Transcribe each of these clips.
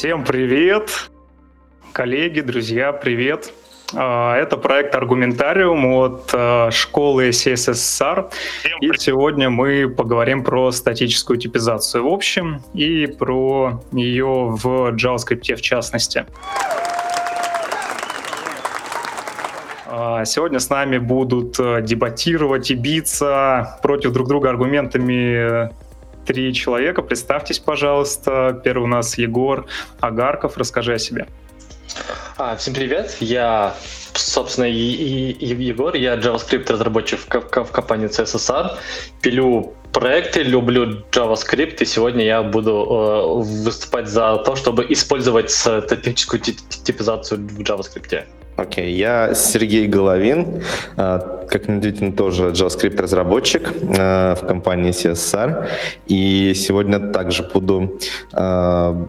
Всем привет, коллеги, друзья, привет. А, это проект Аргументариум от а, школы CSSR. И сегодня мы поговорим про статическую типизацию в общем и про нее в JavaScript в частности. А, сегодня с нами будут дебатировать и биться против друг друга аргументами три человека. Представьтесь, пожалуйста. Первый у нас Егор Агарков. Расскажи о себе. А, всем привет, я, собственно, и, и, и Егор, я JavaScript разработчик в, в, компании CSSR, пилю проекты, люблю JavaScript, и сегодня я буду э, выступать за то, чтобы использовать статическую типизацию в JavaScript. Окей, okay, я Сергей Головин, э, как неудивительно, тоже JavaScript-разработчик э, в компании CSR, и сегодня также буду э,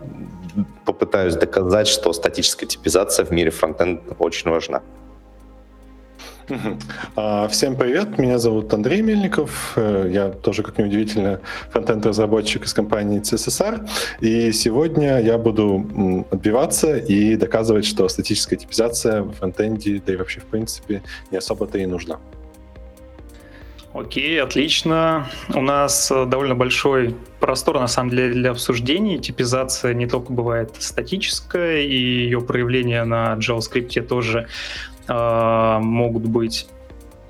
попытаюсь доказать, что статическая типизация в мире фронтенд очень важна. А, всем привет, меня зовут Андрей Мельников, э, я тоже, как неудивительно, фронтенд-разработчик из компании CSSR, и сегодня я буду отбиваться и доказывать, что статическая типизация в фронтенде, да и вообще в принципе, не особо-то и нужна. Окей, отлично. У нас э, довольно большой простор, на самом деле, для обсуждений. Типизация не только бывает статическая, и ее проявления на JavaScript тоже могут быть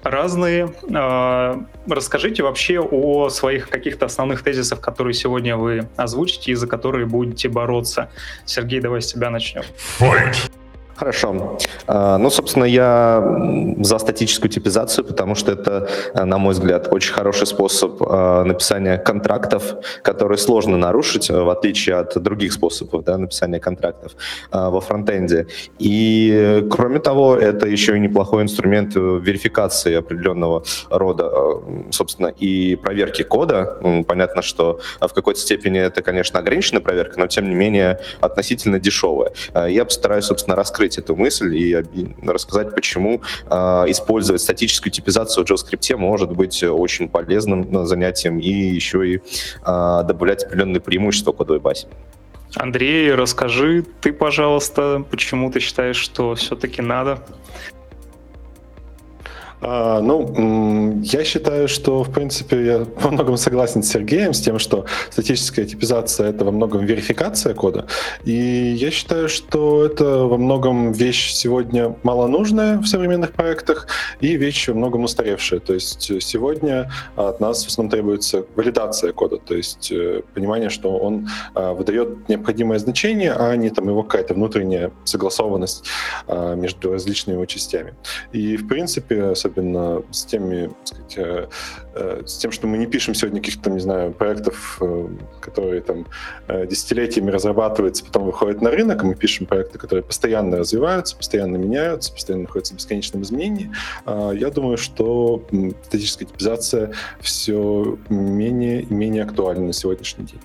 разные. Э, расскажите вообще о своих каких-то основных тезисах, которые сегодня вы озвучите и за которые будете бороться. Сергей, давай с тебя начнем. Fight! Хорошо. А, ну, собственно, я за статическую типизацию, потому что это, на мой взгляд, очень хороший способ а, написания контрактов, которые сложно нарушить, в отличие от других способов да, написания контрактов а, во фронтенде. И, кроме того, это еще и неплохой инструмент верификации определенного рода, собственно, и проверки кода. Понятно, что в какой-то степени это, конечно, ограниченная проверка, но, тем не менее, относительно дешевая. Я постараюсь, собственно, раскрыть раскрыть эту мысль и рассказать, почему э, использовать статическую типизацию в JavaScript может быть очень полезным э, занятием и еще и э, добавлять определенные преимущества кодовой базе. Андрей, расскажи ты, пожалуйста, почему ты считаешь, что все-таки надо а, ну, я считаю, что, в принципе, я во многом согласен с Сергеем, с тем, что статическая типизация — это во многом верификация кода. И я считаю, что это во многом вещь сегодня малонужная в современных проектах и вещь во многом устаревшая. То есть сегодня от нас в основном требуется валидация кода, то есть э, понимание, что он а, выдает необходимое значение, а не там его какая-то внутренняя согласованность а, между различными его частями. И, в принципе, особенно с теми, сказать, э, э, с тем, что мы не пишем сегодня каких-то, не знаю, проектов, э, которые там десятилетиями разрабатываются, потом выходят на рынок, мы пишем проекты, которые постоянно развиваются, постоянно меняются, постоянно находятся в бесконечном изменении. А, я думаю, что статическая типизация все менее и менее актуальна на сегодняшний день.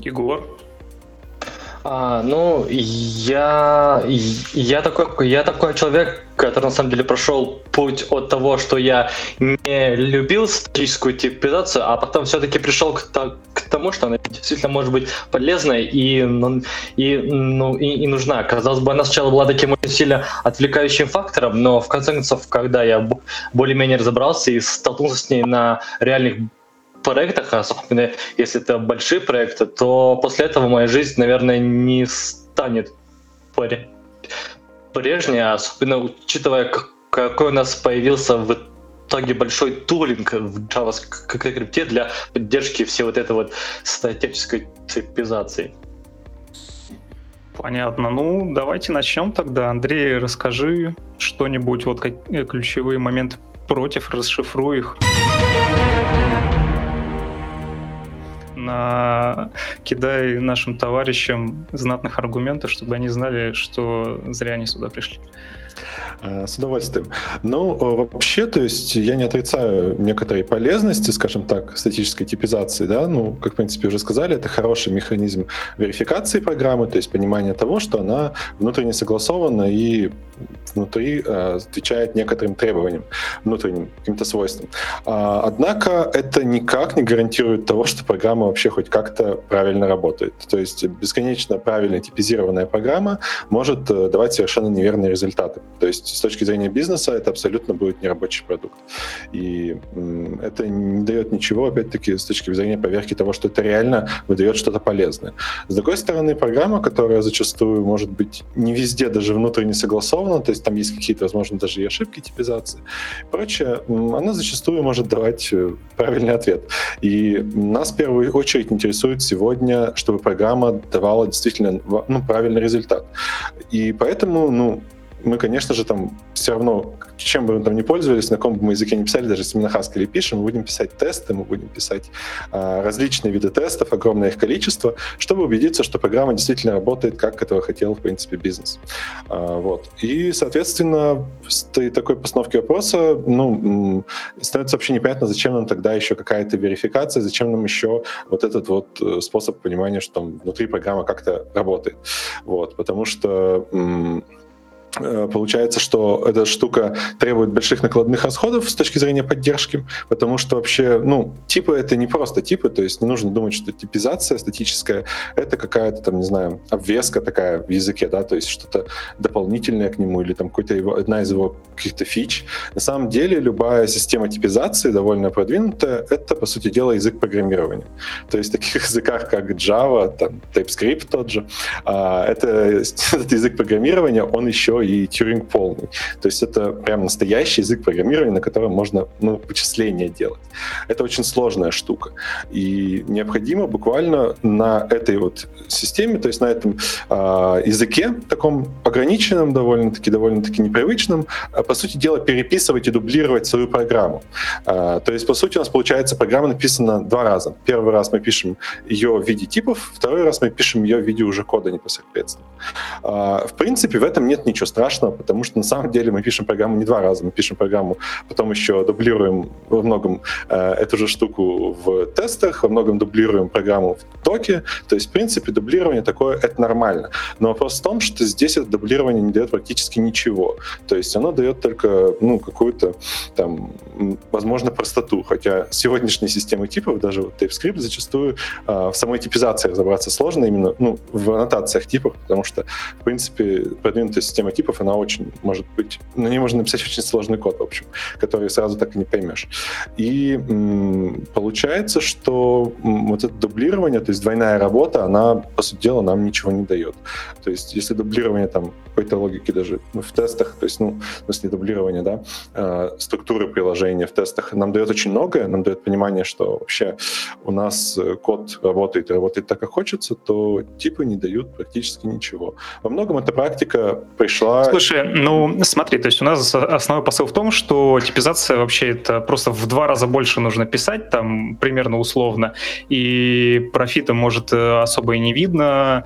Егор? А, ну, я, я, такой, я такой человек, который на самом деле прошел путь от того, что я не любил статическую типизацию, а потом все-таки пришел к, к тому, что она действительно может быть полезной и, ну, и, ну, и, и нужна. Казалось бы, она сначала была таким очень сильно отвлекающим фактором, но в конце концов, когда я более-менее разобрался и столкнулся с ней на реальных проектах, особенно если это большие проекты, то после этого моя жизнь, наверное, не станет прежней, особенно учитывая, какой у нас появился в итоге большой тулинг в JavaScript для поддержки всей вот этой вот статической типизации. Понятно. Ну, давайте начнем тогда. Андрей, расскажи что-нибудь, вот как, э, ключевые моменты против, расшифруй их на... кидай нашим товарищам знатных аргументов, чтобы они знали, что зря они сюда пришли. Э, с удовольствием. Ну, вообще, то есть я не отрицаю некоторые полезности, скажем так, статической типизации, да, ну, как, в принципе, уже сказали, это хороший механизм верификации программы, то есть понимание того, что она внутренне согласована и внутри э, отвечает некоторым требованиям, внутренним каким-то свойствам. А, однако это никак не гарантирует того, что программа вообще хоть как-то правильно работает. То есть бесконечно правильно типизированная программа может э, давать совершенно неверные результаты. То есть с точки зрения бизнеса это абсолютно будет нерабочий продукт. И это не дает ничего, опять-таки, с точки зрения проверки того, что это реально выдает что-то полезное. С другой стороны, программа, которая зачастую может быть не везде даже внутренне согласована, то есть там есть какие-то, возможно, даже и ошибки типизации прочее, она зачастую может давать э, правильный ответ. И нас в первую очередь интересует сегодня, чтобы программа давала действительно ну, правильный результат. И поэтому, ну, мы, конечно же, там все равно, чем бы мы там ни пользовались, на каком бы мы языке не писали, даже если мы на Haskell пишем, мы будем писать тесты, мы будем писать а, различные виды тестов, огромное их количество, чтобы убедиться, что программа действительно работает, как этого хотел, в принципе, бизнес. А, вот. И, соответственно, с такой постановки вопроса, ну, становится вообще непонятно, зачем нам тогда еще какая-то верификация, зачем нам еще вот этот вот э, способ понимания, что там внутри программа как-то работает. Вот. Потому что получается, что эта штука требует больших накладных расходов с точки зрения поддержки, потому что вообще, ну, типы это не просто типы, то есть не нужно думать, что типизация статическая — это какая-то там, не знаю, обвеска такая в языке, да, то есть что-то дополнительное к нему или там какой-то его, одна из его каких-то фич. На самом деле любая система типизации довольно продвинутая — это, по сути дела, язык программирования. То есть в таких языках, как Java, там, TypeScript тот же, а, это, этот язык программирования, он еще и Тюринг полный. То есть это прям настоящий язык программирования, на котором можно ну, вычисления делать. Это очень сложная штука. И необходимо буквально на этой вот системе, то есть на этом э, языке, таком ограниченном довольно-таки, довольно-таки непривычном, э, по сути дела, переписывать и дублировать свою программу. Э, то есть, по сути, у нас получается программа написана два раза. Первый раз мы пишем ее в виде типов, второй раз мы пишем ее в виде уже кода непосредственно. Э, в принципе, в этом нет ничего страшного, потому что на самом деле мы пишем программу не два раза, мы пишем программу, потом еще дублируем во многом э, эту же штуку в тестах, во многом дублируем программу в доке. То есть, в принципе, дублирование такое — это нормально. Но вопрос в том, что здесь это дублирование не дает практически ничего. То есть оно дает только ну, какую-то там, возможно, простоту. Хотя сегодняшние системы типов, даже вот TypeScript зачастую э, в самой типизации разобраться сложно именно ну, в аннотациях типов, потому что, в принципе, продвинутая система типов, она очень может быть... На ней можно написать очень сложный код, в общем, который сразу так и не поймешь. И м, получается, что м, вот это дублирование, то есть двойная работа, она, по сути дела, нам ничего не дает. То есть если дублирование там какой-то логики даже. В тестах, то есть, ну, в смысле дублирования, да, э, структуры приложения в тестах. Нам дает очень многое, нам дает понимание, что вообще у нас э, код работает работает так, как хочется, то типы не дают практически ничего. Во многом эта практика пришла... Слушай, ну смотри, то есть у нас основной посыл в том, что типизация вообще это просто в два раза больше нужно писать, там примерно условно, и профита может э, особо и не видно,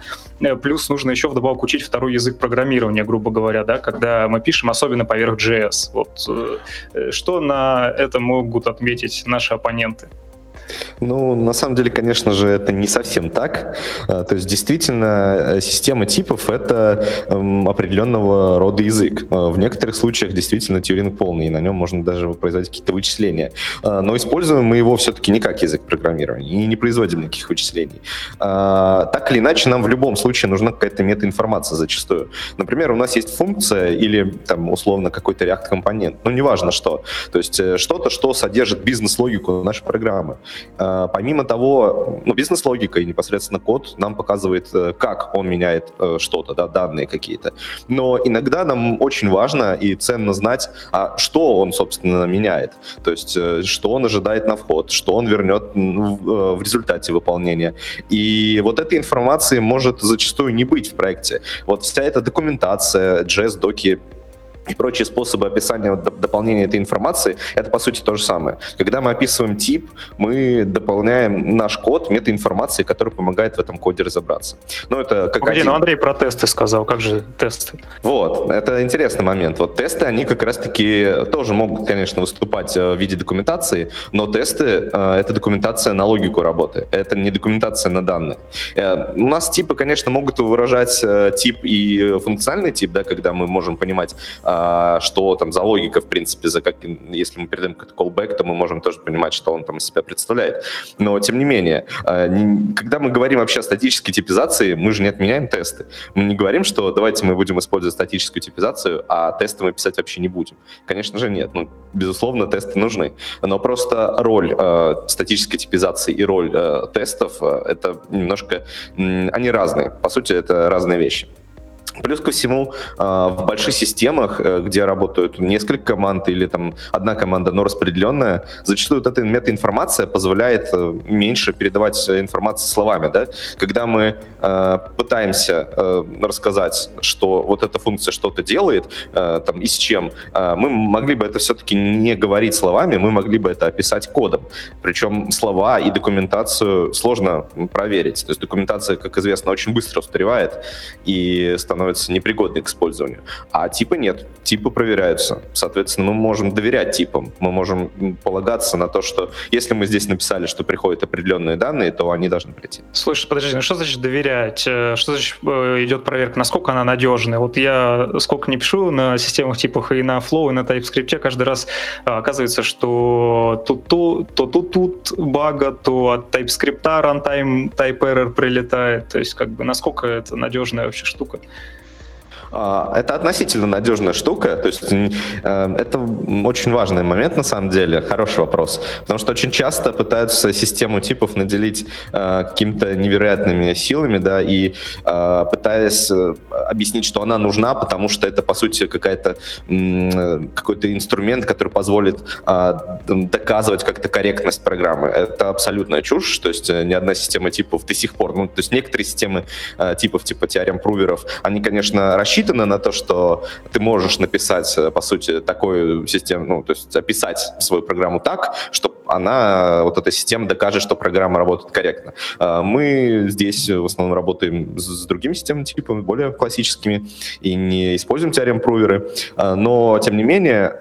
плюс нужно еще вдобавок учить второй язык программирования, грубо говоря, да, когда мы пишем, особенно поверх JS. Вот э, э, что на это могут отметить наши оппоненты? Ну, на самом деле, конечно же, это не совсем так. А, то есть, действительно, э, система типов — это эм, определенного рода язык. А, в некоторых случаях действительно Тьюринг полный, и на нем можно даже производить какие-то вычисления. А, но используем мы его все-таки не как язык программирования, и не производим никаких вычислений. Так или иначе, нам в любом случае нужна какая-то метаинформация зачастую. Например, у нас есть функция или, там, условно, какой-то React-компонент, ну, неважно что. То есть, э, что-то, что содержит бизнес-логику нашей программы. Э, помимо того, ну, бизнес-логика и непосредственно код нам показывает, э, как он меняет э, что-то, да, данные какие-то. Но иногда нам очень важно и ценно знать, а что он, собственно, меняет. То есть, что он ожидает на вход, что он вернет в результате выполнения. И вот этой информации может зачастую не быть в проекте. Вот вся эта документация, JS-доки, и прочие способы описания дополнения этой информации, это по сути то же самое. Когда мы описываем тип, мы дополняем наш код метаинформацией, которая помогает в этом коде разобраться. Ну, это как Погоди, один... ну Андрей про тесты сказал, как же тесты? Вот, это интересный момент. Вот тесты, они как раз-таки тоже могут, конечно, выступать э, в виде документации, но тесты э, — это документация на логику работы, это не документация на данные. Э, у нас типы, конечно, могут выражать тип и функциональный тип, да, когда мы можем понимать, что там за логика, в принципе, за как, если мы передаем какой-то callback, то мы можем тоже понимать, что он там из себя представляет. Но, тем не менее, а, когда мы говорим вообще о статической типизации, мы же не отменяем тесты. Мы не говорим, что давайте мы будем использовать статическую типизацию, а тесты мы писать вообще не будем. Конечно же, нет. Ну, безусловно, тесты нужны. Но просто роль э, статической типизации и роль э, тестов это немножко... Они разные. По сути, это разные вещи. Плюс ко всему, а, в больших системах, э, где работают несколько команд или там одна команда, но распределенная, зачастую вот эта метаинформация позволяет э, меньше передавать информацию словами. Да? Когда мы э, пытаемся рассказать, что вот эта функция что-то делает там, и с чем, мы могли бы это все-таки не говорить словами, мы могли бы это описать кодом. Причем слова и документацию сложно проверить. То есть документация, как известно, очень быстро устаревает и становится становятся непригодны к использованию. А типы нет, типы проверяются. Соответственно, мы можем доверять типам, мы можем полагаться на то, что если мы здесь написали, что приходят определенные данные, то они должны прийти. Слушай, подожди, ну что значит доверять? Э, что значит э, идет проверка? Насколько она надежная? Вот я сколько не пишу на системах типах и на Flow, и на TypeScript, каждый раз э, оказывается, что то тут, то тут, тут бага, то от TypeScript runtime type error прилетает. То есть, как бы, насколько это надежная вообще штука? А, это относительно надежная штука, то есть э, это очень важный момент на самом деле, хороший вопрос, потому что очень часто пытаются систему типов наделить э, какими-то невероятными силами, да, и э, пытаясь объяснить, что она нужна, потому что это по сути какая-то какой-то инструмент, который позволит доказывать как-то корректность программы. Это абсолютная чушь, то есть ни одна система типов до сих пор, ну то есть некоторые системы типов типа теорем пруверов, они, конечно, рассчитаны рассчитано на то, что ты можешь написать, э, по сути, такую систему, ну, то есть описать свою программу так, чтобы она, вот эта система докажет, что программа работает корректно. А, мы здесь в основном работаем с другими системами типами, более классическими, и не используем теорем пруверы, а, но, тем не менее,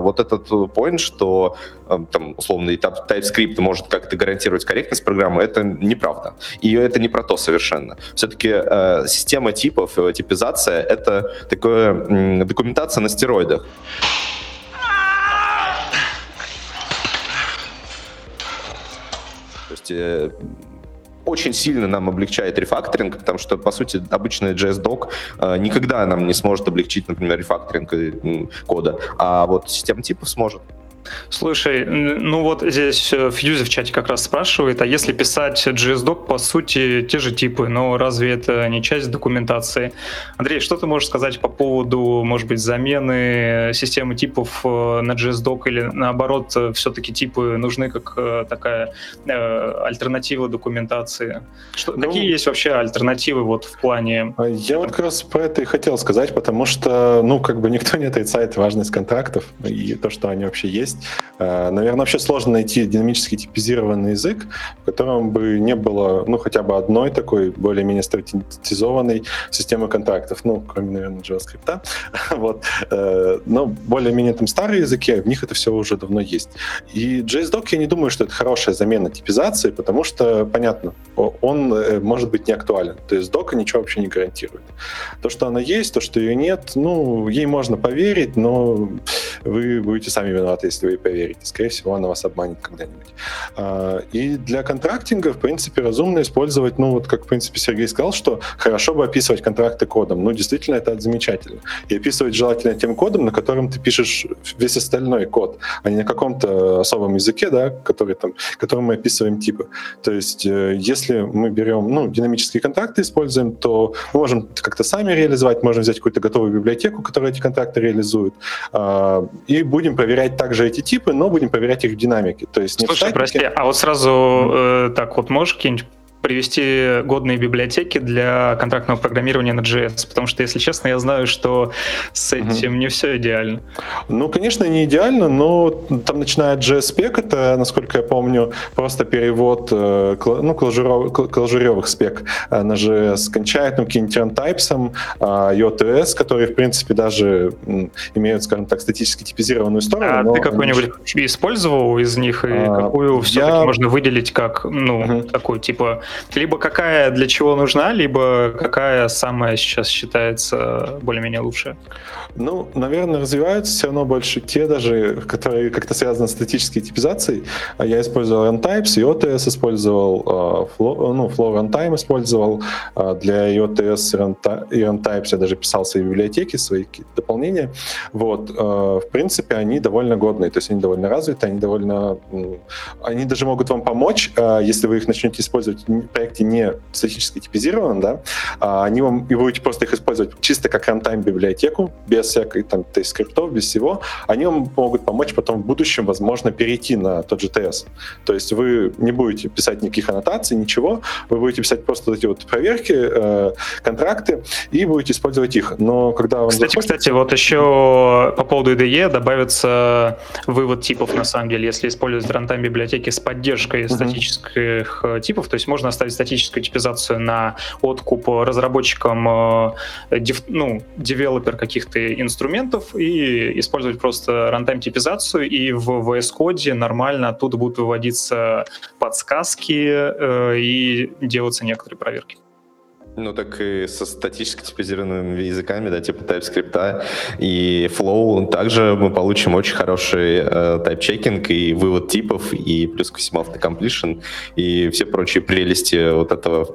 вот этот point, что там, условно, TypeScript может как-то гарантировать корректность программы, это неправда. И это не про то совершенно. Все-таки система типов, типизация это такое документация на стероидах. То есть э, очень сильно нам облегчает рефакторинг, потому что, по сути, обычный JS-док э, никогда нам не сможет облегчить, например, рефакторинг э, кода, а вот система типов сможет. Слушай, ну вот здесь э, Фьюзи в чате как раз спрашивает, а если писать JS-док, по сути, те же типы, но разве это не часть документации? Андрей, что ты можешь сказать по поводу, может быть, замены системы типов э, на JS-док или наоборот, э, все-таки типы нужны как такая э, альтернатива документации? Что, ну, какие есть вообще альтернативы вот в плане... А я вот как раз про это и хотел сказать, потому что, ну, как бы никто не отрицает важность контрактов и то, что они вообще есть. Э, наверное, вообще сложно найти динамически типизированный язык, в котором бы не было, ну, хотя бы одной такой более-менее стандартизованной системы контрактов, ну, кроме, наверное, JavaScript. вот. Э, но более-менее там старые языки, в них это все уже давно есть. И JSDoc, я не думаю, что это хорошая замена типизации, потому что, понятно, он э, может быть не актуален. То есть дока ничего вообще не гарантирует. То, что она есть, то, что ее нет, ну, ей можно поверить, но вы будете сами виноваты, если вы поверите. Скорее всего, она вас обманет когда-нибудь. А, и для контрактинга, в принципе, разумно использовать, ну, вот как, в принципе, Сергей сказал, что хорошо бы описывать контракты кодом. Ну, действительно, это замечательно. И описывать желательно тем кодом, на котором ты пишешь весь остальной код, а не на каком-то особом языке, да, который там, которым мы описываем типы. То есть, э, если мы берем, ну, динамические контракты используем, то мы можем как-то сами реализовать, можем взять какую-то готовую библиотеку, которая эти контракты реализует, а, и будем проверять также эти типы, но будем проверять их в динамике. То есть не Слушай, в прости, а вот сразу э, так вот можешь какие-нибудь привести годные библиотеки для контрактного программирования на JS, потому что, если честно, я знаю, что с этим угу. не все идеально. Ну, конечно, не идеально, но там начиная от JS-спек, это, насколько я помню, просто перевод э, ну, клажуревых спек э, на JS, кончает ну, каким-нибудь runttypes, IOTS, которые, в принципе, даже имеют, скажем так, статически типизированную сторону. А ты какой-нибудь они... использовал из них, и а, какую все-таки я... можно выделить как, ну, угу. такую, типа, либо какая для чего нужна, либо какая самая сейчас считается более-менее лучшая? Ну, наверное, развиваются все равно больше те даже, которые как-то связаны с статической типизацией. А я использовал runtypes, IOTS использовал, uh, flow, ну, flow runtime использовал. Uh, для IOTS и runtypes я даже писал свои библиотеки, свои какие-то дополнения. Вот. В принципе, они довольно годные, то есть они довольно развиты, они довольно... Они даже могут вам помочь, если вы их начнете использовать в проекте не статически типизированном, да, они вам, и будете просто их использовать чисто как runtime библиотеку, без всякой там скриптов, без всего, они вам могут помочь потом в будущем, возможно, перейти на тот же TS. То есть вы не будете писать никаких аннотаций, ничего, вы будете писать просто эти вот проверки, э, контракты, и будете использовать их. Но когда вам Кстати, захочется... кстати, вот еще по поводу IDE добавится вывод типов, на самом деле, если использовать рантайм библиотеки с поддержкой uh-huh. статических э, типов, то есть можно оставить статическую типизацию на откуп разработчикам, э, dev, ну, девелопер каких-то инструментов и использовать просто runtime типизацию, и в VS Code нормально оттуда будут выводиться подсказки э, и делаться некоторые проверки. Ну так и со статически типизированными языками, да, типа TypeScript и Flow, также мы получим очень хороший э, type checking и вывод типов, и плюс ко всему autocompletion, и все прочие прелести вот этого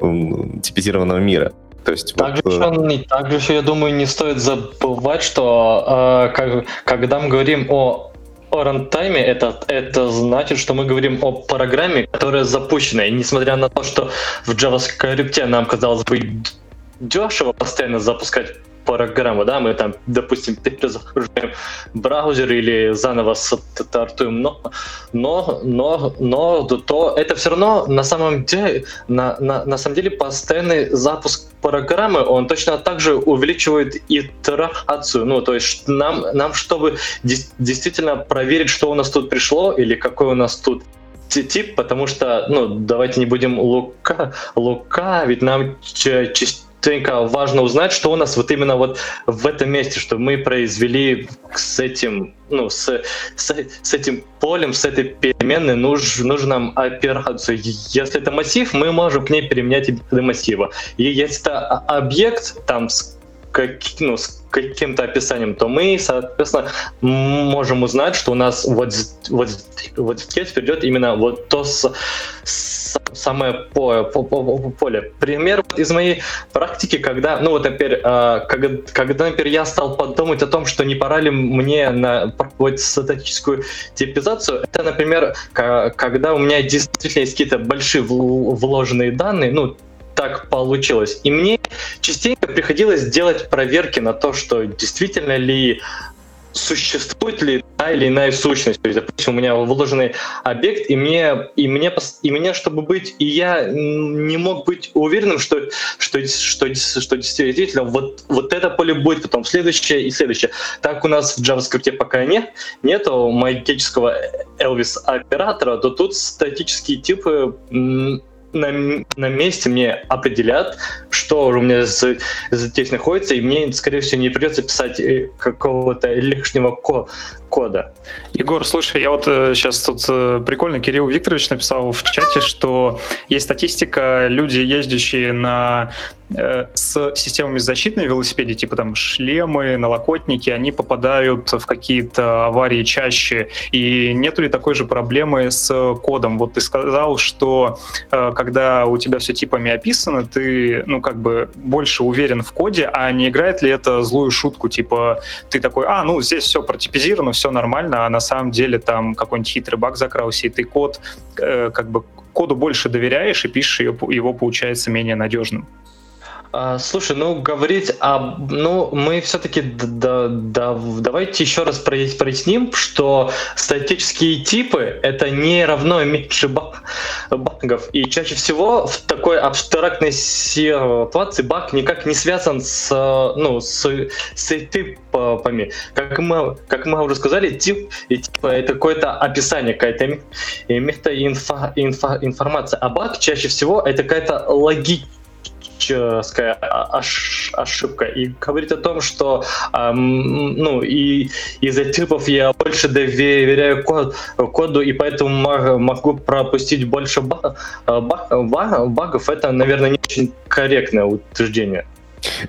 типизированного мира. То есть также, вот... еще, э, также еще, я думаю, не стоит забывать, что э, как, когда мы говорим о о рантайме, это, это значит, что мы говорим о программе, которая запущена. И несмотря на то, что в JavaScript нам казалось бы дешево постоянно запускать программу, да, мы там, допустим, перезагружаем браузер или заново стартуем, но, но, но, но то это все равно на самом деле, на, на, на самом деле постоянный запуск программы, он точно так же увеличивает итерацию, ну, то есть нам, нам чтобы действительно проверить, что у нас тут пришло или какой у нас тут тип, потому что, ну, давайте не будем лука, лука, ведь нам частично частенько важно узнать, что у нас вот именно вот в этом месте, что мы произвели с этим, ну, с, с, с этим полем, с этой переменной нуж, нужно нам операцию. Если это массив, мы можем к ней переменять виды массива. И если это объект, там, с, как, ну, с каким-то описанием, то мы, соответственно, можем узнать, что у нас вот, вот, вот здесь придет именно вот то с, с, самое по, по, по, по, поле. Пример из моей практики, когда, ну вот теперь, э, когда, когда, например, я стал подумать о том, что не пора ли мне на вот статическую типизацию, это, например, когда у меня действительно есть какие-то большие вложенные данные, ну, так получилось. И мне частенько приходилось делать проверки на то, что действительно ли существует ли та или иная сущность. То есть, допустим, у меня вложенный объект, и мне, и мне, и мне, чтобы быть, и я не мог быть уверенным, что, что, что, что действительно вот, вот это поле будет, потом следующее и следующее. Так у нас в JavaScript пока нет, нету магического Elvis оператора, то тут статические типы на, на месте мне определят, что у меня здесь находится, и мне, скорее всего, не придется писать э, какого-то лишнего ко кода. Егор, слушай, я вот сейчас э, тут э, прикольно Кирилл Викторович написал в чате, что есть статистика, люди, ездящие на Э, с системами защиты на велосипеде, типа там шлемы, налокотники, они попадают в какие-то аварии чаще. И нету ли такой же проблемы с кодом? Вот ты сказал, что когда у тебя все типами описано, ты, ну, как бы больше уверен в коде, а не играет ли это злую шутку, типа ты такой, а, ну, здесь все протипизировано, все нормально, а на самом деле там какой-нибудь хитрый баг закрался, и ты код, э, как бы коду больше доверяешь и пишешь его, его получается менее надежным. А, слушай, ну говорить об, ну мы все-таки да, да, давайте еще раз проясним, что статические типы это не равно меньше багов, и чаще всего в такой абстрактной ситуации баг никак не связан с, ну, с, с типами. Как мы, как мы уже сказали, тип, и типа это какое-то описание, какая-то мета-информация, а баг чаще всего это какая-то логика техническая ошибка. И говорить о том, что эм, ну, и из-за типов я больше доверяю код, коду, и поэтому могу пропустить больше баг, баг, багов, это, наверное, не очень корректное утверждение.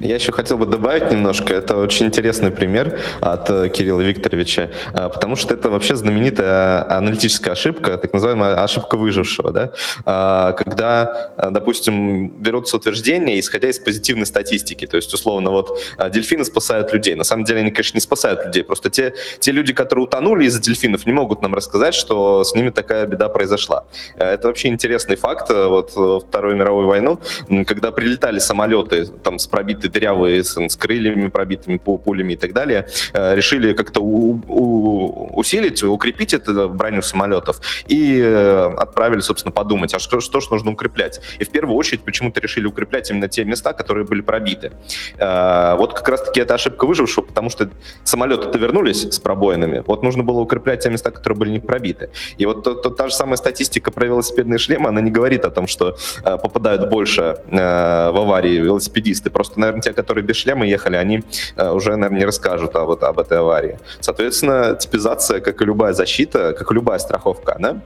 Я еще хотел бы добавить немножко. Это очень интересный пример от э, Кирилла Викторовича, э, потому что это вообще знаменитая аналитическая ошибка, так называемая ошибка выжившего. Да? А, когда, э, допустим, берутся утверждения, исходя из позитивной статистики. То есть, условно, вот дельфины спасают людей. На самом деле они, конечно, не спасают людей. Просто те, те люди, которые утонули из-за дельфинов, не могут нам рассказать, что с ними такая беда произошла. Это вообще интересный факт. Вот Вторую мировую войну, когда прилетали самолеты там, с пробиты дырявые, с, с крыльями пробитыми пулями и так далее, э, решили как-то усилить, укрепить это броню самолетов и э, отправили, собственно, подумать, а что, что же нужно укреплять? И в первую очередь почему-то решили укреплять именно те места, которые были пробиты. Э, вот как раз-таки это ошибка выжившего, потому что самолеты-то вернулись с пробоинами, вот нужно было укреплять те места, которые были не пробиты. И вот то, то, та же самая статистика про велосипедные шлемы, она не говорит о том, что попадают больше в аварии велосипедисты, просто Просто, наверное, те, которые без шлема ехали, они э, уже, наверное, не расскажут об, об этой аварии. Соответственно, типизация, как и любая защита, как и любая страховка, да,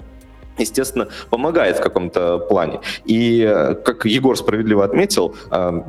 естественно, помогает в каком-то плане. И, э, как Егор справедливо отметил, э,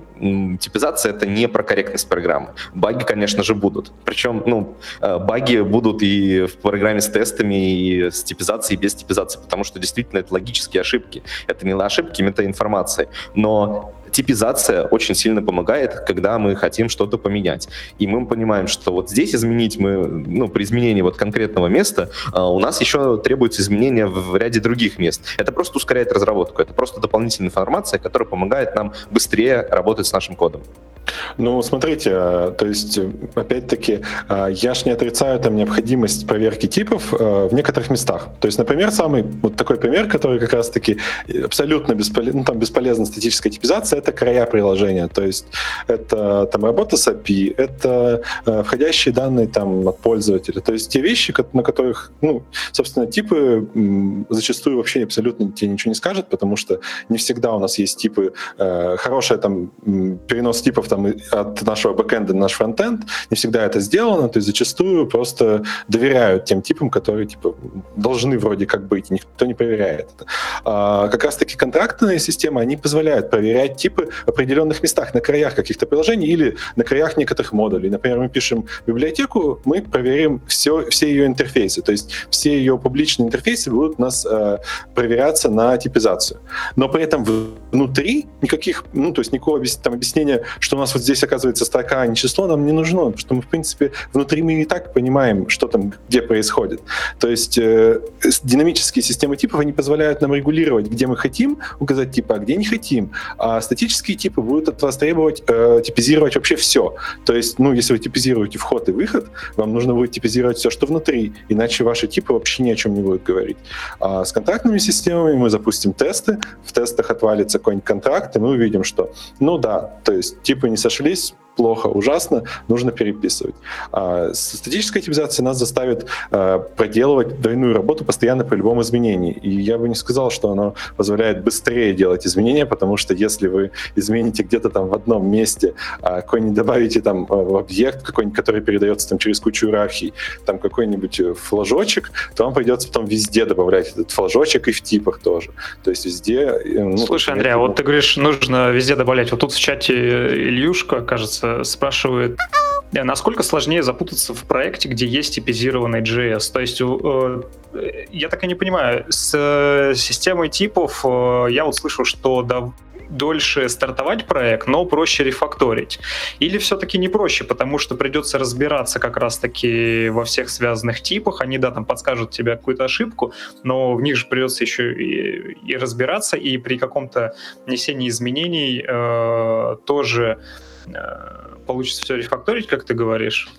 типизация — это не про корректность программы. Баги, конечно же, будут. Причем, ну, баги будут и в программе с тестами, и с типизацией, и без типизации, потому что действительно это логические ошибки. Это не ошибки метаинформации. Но типизация очень сильно помогает, когда мы хотим что-то поменять. И мы понимаем, что вот здесь изменить мы, ну, при изменении вот конкретного места, а, у нас еще требуется изменения в ряде других мест. Это просто ускоряет разработку, это просто дополнительная информация, которая помогает нам быстрее работать с нашим кодом. Ну, смотрите, э, то есть, опять-таки, э, я ж не отрицаю там необходимость проверки типов э, в некоторых местах. То есть, например, самый вот такой пример, который как раз-таки абсолютно бесполезен, ну, там, бесполезна статическая типизация, это края приложения. То есть, это там работа с API, это входящие данные там от пользователя. То есть, те вещи, на которых, ну, собственно, типы зачастую вообще абсолютно тебе ничего не скажут, потому что не всегда у нас есть типы, хорошая там перенос типов там от нашего бэкэнда на наш фронтенд, не всегда это сделано, то есть зачастую просто доверяют тем типам, которые типа должны вроде как быть, никто не проверяет это. А, как раз-таки контрактные системы, они позволяют проверять типы в определенных местах, на краях каких-то приложений или на краях некоторых модулей. Например, мы пишем библиотеку, мы проверим все, все ее интерфейсы, то есть все ее публичные интерфейсы будут у нас э, проверяться на типизацию. Но при этом внутри никаких, ну, то есть никакого там, объяснения, что нас вот здесь оказывается строка, а не число, нам не нужно, потому что мы, в принципе, внутри мы и так понимаем, что там, где происходит. То есть э, динамические системы типов, они позволяют нам регулировать, где мы хотим указать типы, а где не хотим. А статические типы будут от вас требовать э, типизировать вообще все. То есть, ну, если вы типизируете вход и выход, вам нужно будет типизировать все, что внутри, иначе ваши типы вообще ни о чем не будут говорить. А с контрактными системами мы запустим тесты, в тестах отвалится какой-нибудь контракт, и мы увидим, что, ну да, то есть типы не сошлись, плохо, ужасно, нужно переписывать. А статическая типизация нас заставит а, проделывать двойную работу постоянно при любом изменении. И я бы не сказал, что оно позволяет быстрее делать изменения, потому что если вы измените где-то там в одном месте, а, какой-нибудь добавите там а, в объект какой-нибудь, который передается там через кучу иерархий, там какой-нибудь э, флажочек, то вам придется потом везде добавлять этот флажочек и в типах тоже. То есть везде... Э, ну, Слушай, Андрей, а вот ты говоришь, нужно везде добавлять. Вот тут в чате Ильюшка, кажется, спрашивает, насколько сложнее запутаться в проекте, где есть типизированный JS? То есть я так и не понимаю, с системой типов я вот слышал, что дольше стартовать проект, но проще рефакторить? Или все-таки не проще, потому что придется разбираться как раз-таки во всех связанных типах, они, да, там подскажут тебе какую-то ошибку, но в них же придется еще и, и разбираться, и при каком-то внесении изменений э, тоже э, получится все рефакторить, как ты говоришь.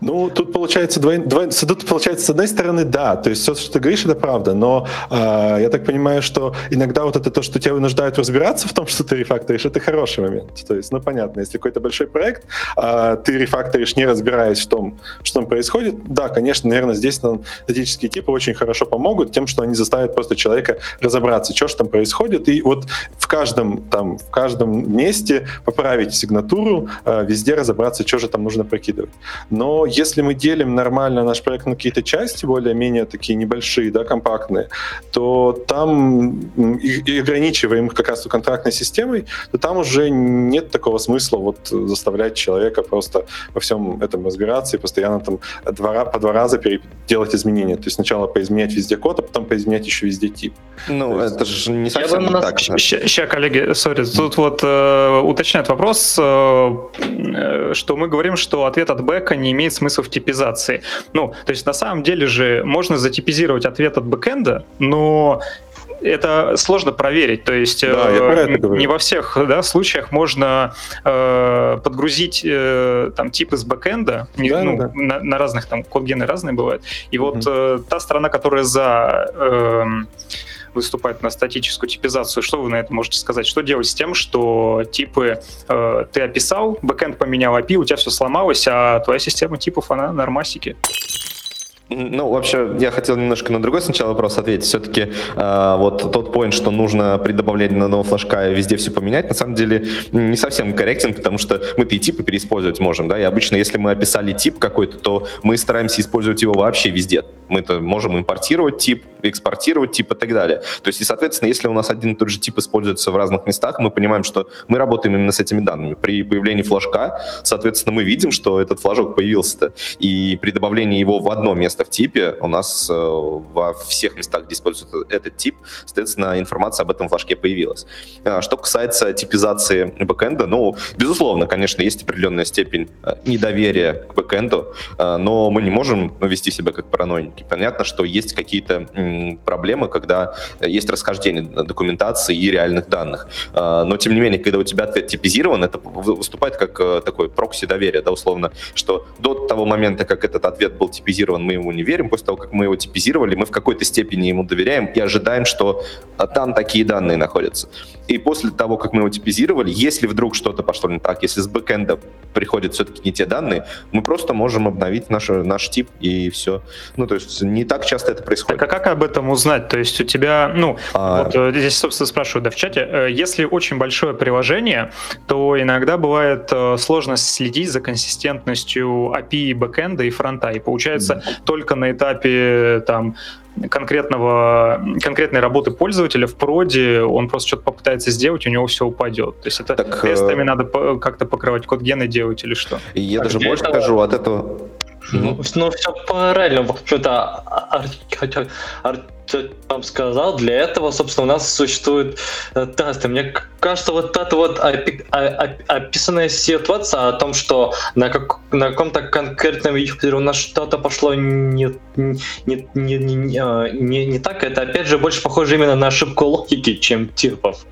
Ну, тут получается, двой, двой, тут получается, с одной стороны, да, то есть все, что ты говоришь, это правда, но э, я так понимаю, что иногда вот это то, что тебя вынуждают разбираться в том, что ты рефакторишь, это хороший момент. То есть, ну, понятно, если какой-то большой проект, э, ты рефакторишь, не разбираясь в том, что там происходит, да, конечно, наверное, здесь нам статические типы очень хорошо помогут тем, что они заставят просто человека разобраться, что же там происходит, и вот в каждом там, в каждом месте поправить сигнатуру, э, везде разобраться, что же там нужно прокидывать. Но но если мы делим нормально наш проект на какие-то части, более-менее такие небольшие, да, компактные, то там и, и ограничиваем их как раз контрактной системой, то там уже нет такого смысла вот заставлять человека просто во всем этом разбираться и постоянно там два, по два раза делать изменения. То есть сначала поизменять везде код, а потом поизменять еще везде тип. Ну, есть... это же не совсем не так. Сейчас, коллеги, сори, тут вот э, уточняет вопрос, э, э, что мы говорим, что ответ от бэка не имеет смысла в типизации. Ну, то есть на самом деле же можно затипизировать ответ от бэкэнда, но это сложно проверить. То есть да, э, не во всех да, случаях можно э, подгрузить э, там тип из бэкэнда, да, ну, да. На, на разных там код-гены разные бывают. И вот э, та сторона, которая за э, выступает на статическую типизацию. Что вы на это можете сказать? Что делать с тем, что типы э, ты описал, бэкэнд поменял API, у тебя все сломалось, а твоя система типов, она нормасики? Ну, вообще, я хотел немножко на другой сначала вопрос ответить. Все-таки э, вот тот point, что нужно при добавлении нового флажка везде все поменять, на самом деле не совсем корректен, потому что мы-то и типы переиспользовать можем, да, и обычно, если мы описали тип какой-то, то мы стараемся использовать его вообще везде. Мы-то можем импортировать тип, экспортировать тип и так далее. То есть, и, соответственно, если у нас один и тот же тип используется в разных местах, мы понимаем, что мы работаем именно с этими данными. При появлении флажка, соответственно, мы видим, что этот флажок появился-то, и при добавлении его в одно место в типе у нас э, во всех местах, где используется этот тип, соответственно, информация об этом флажке появилась. А, что касается типизации бэкэнда, ну, безусловно, конечно, есть определенная степень э, недоверия к бэкэнду, э, но мы не можем вести себя как параноики. Понятно, что есть какие-то проблемы, когда есть расхождение документации и реальных данных. Но, тем не менее, когда у тебя ответ типизирован, это выступает как такой прокси доверия, да, условно, что до того момента, как этот ответ был типизирован, мы ему не верим. После того, как мы его типизировали, мы в какой-то степени ему доверяем и ожидаем, что там такие данные находятся. И после того, как мы его типизировали, если вдруг что-то пошло не так, если с бэкэнда приходят все-таки не те данные, мы просто можем обновить наш, наш тип и все. Ну, то есть не так часто это происходит. Так а как об этом узнать? То есть у тебя, ну, а... вот э, здесь, собственно, спрашиваю, да, в чате, э, если очень большое приложение, то иногда бывает э, сложно следить за консистентностью API бэкэнда и фронта, и получается mm-hmm. только на этапе там конкретного, конкретной работы пользователя в проде он просто что-то попытается сделать, у него все упадет. То есть это так, тестами э... надо как-то покрывать код гены делать или что? Я а даже больше скажу, от этого ну, ну все правильно, в общем-то, Артем сказал, для этого, собственно, у нас существуют э, тесты. Мне кажется, вот эта вот опи- описанная ситуация о том, что на, как, на каком-то конкретном юзере у нас что-то пошло не, не, не, не, не, а, не, не так, это опять же больше похоже именно на ошибку логики, чем типов.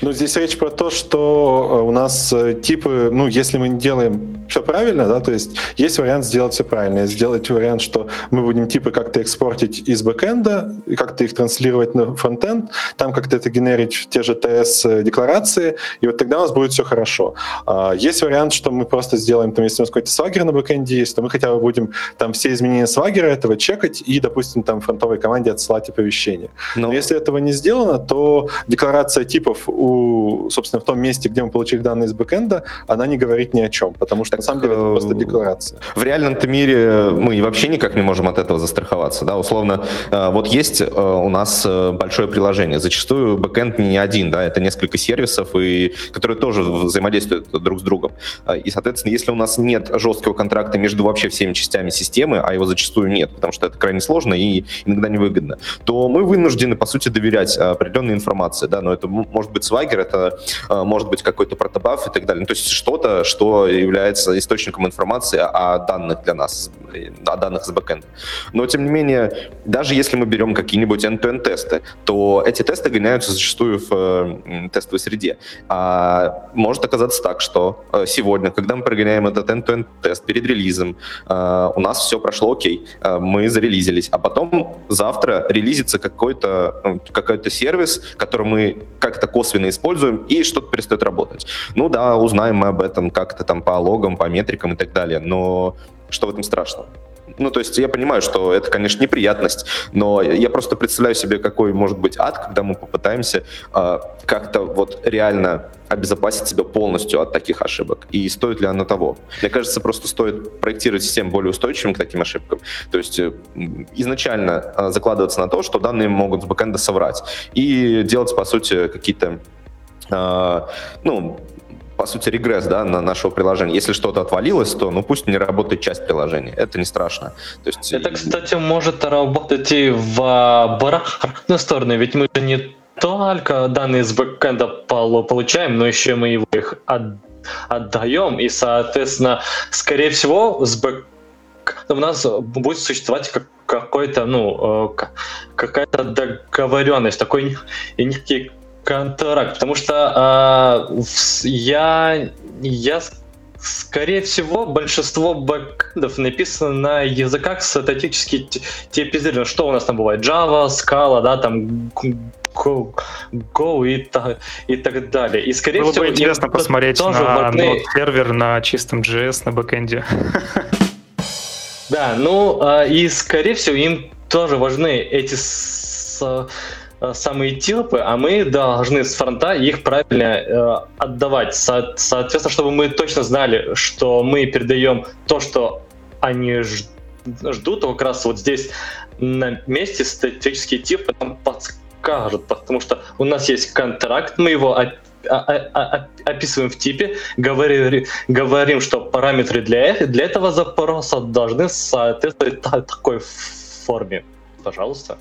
Э, ну, здесь речь про то, что э, у нас э, типы, ну, если мы делаем все правильно, да, то есть есть вариант сделать все правильно. Сделать вариант, что мы будем типы как-то экспортить из бэкэнда, как-то их транслировать на фронтенд, там как-то это генерить в те же TS-декларации, и вот тогда у нас будет все хорошо. А, есть вариант, что мы просто сделаем, там, если у нас какой-то свагер на бэкэнде есть, то мы хотя бы будем там все изменения свагера этого чекать и, допустим, там фронтовой команде отсылать оповещения. Но, Но если этого не сделано, то декларация типов у, собственно, в том месте, где мы получили данные из бэкэнда, она не говорит ни о чем, потому что так, на самом деле это просто декларация. В реальном-то мире мы вообще никак не можем от этого застраховаться. Да? Условно, вот есть у нас большое приложение. Зачастую бэкэнд не один, да, это несколько сервисов, и, которые тоже взаимодействуют друг с другом. И, соответственно, если у нас нет жесткого контракта между вообще всеми частями системы, а его зачастую нет, потому что это крайне сложно и иногда невыгодно, то мы вынуждены, по сути, доверять определенной информации. Да? Но это может быть свагер, это может быть какой-то протобаф и так далее. Ну, то есть что-то, что является источником информации о данных для нас, о данных с бэкэнда. Но, тем не менее, даже если мы берем какие-нибудь end-to-end тесты, то эти тесты гоняются зачастую в тестовой среде. А может оказаться так, что э, сегодня, когда мы прогоняем этот end-to-end тест перед релизом, э, у нас все прошло окей, э, мы зарелизились, а потом завтра релизится какой-то какой-то сервис, который мы как-то косвенно используем, и что-то перестает работать. Ну да, узнаем мы об этом как-то там по логам, по метрикам и так далее, но что в этом страшного? Ну, то есть я понимаю, что это, конечно, неприятность, но я просто представляю себе, какой может быть ад, когда мы попытаемся э, как-то вот реально обезопасить себя полностью от таких ошибок. И стоит ли оно того? Мне кажется, просто стоит проектировать систему более устойчивым к таким ошибкам. То есть э, изначально э, закладываться на то, что данные могут с бэкэнда соврать. И делать, по сути, какие-то э, ну, по сути, регресс да, на нашего приложения. Если что-то отвалилось, то ну пусть не работает часть приложения. Это не страшно. То есть, это, кстати, может работать и в обратную сторону, ведь мы же не только данные с бэкэнда получаем, но еще мы его их отдаем, и, соответственно, скорее всего, с бэк у нас будет существовать какой-то, ну, э, какая-то договоренность, такой некий контракт, потому что э, я, я скорее всего, большинство бэкэндов написано на языках статически типизированы. Что у нас там бывает? Java, Scala, да, там Go, Go и, та, и так далее. И, скорее Было всего, бы интересно посмотреть на важны... сервер на чистом JS на бэкэнде. Да, ну а, и, скорее всего, им тоже важны эти самые типы, а мы должны с фронта их правильно э, отдавать. Со- соответственно, чтобы мы точно знали, что мы передаем то, что они ждут, то как раз вот здесь на месте статические типы нам подскажут, потому что у нас есть контракт, мы его а, а, описываем в типе, говорим, говорим, что параметры для этого запроса должны соответствовать такой форме. Пожалуйста.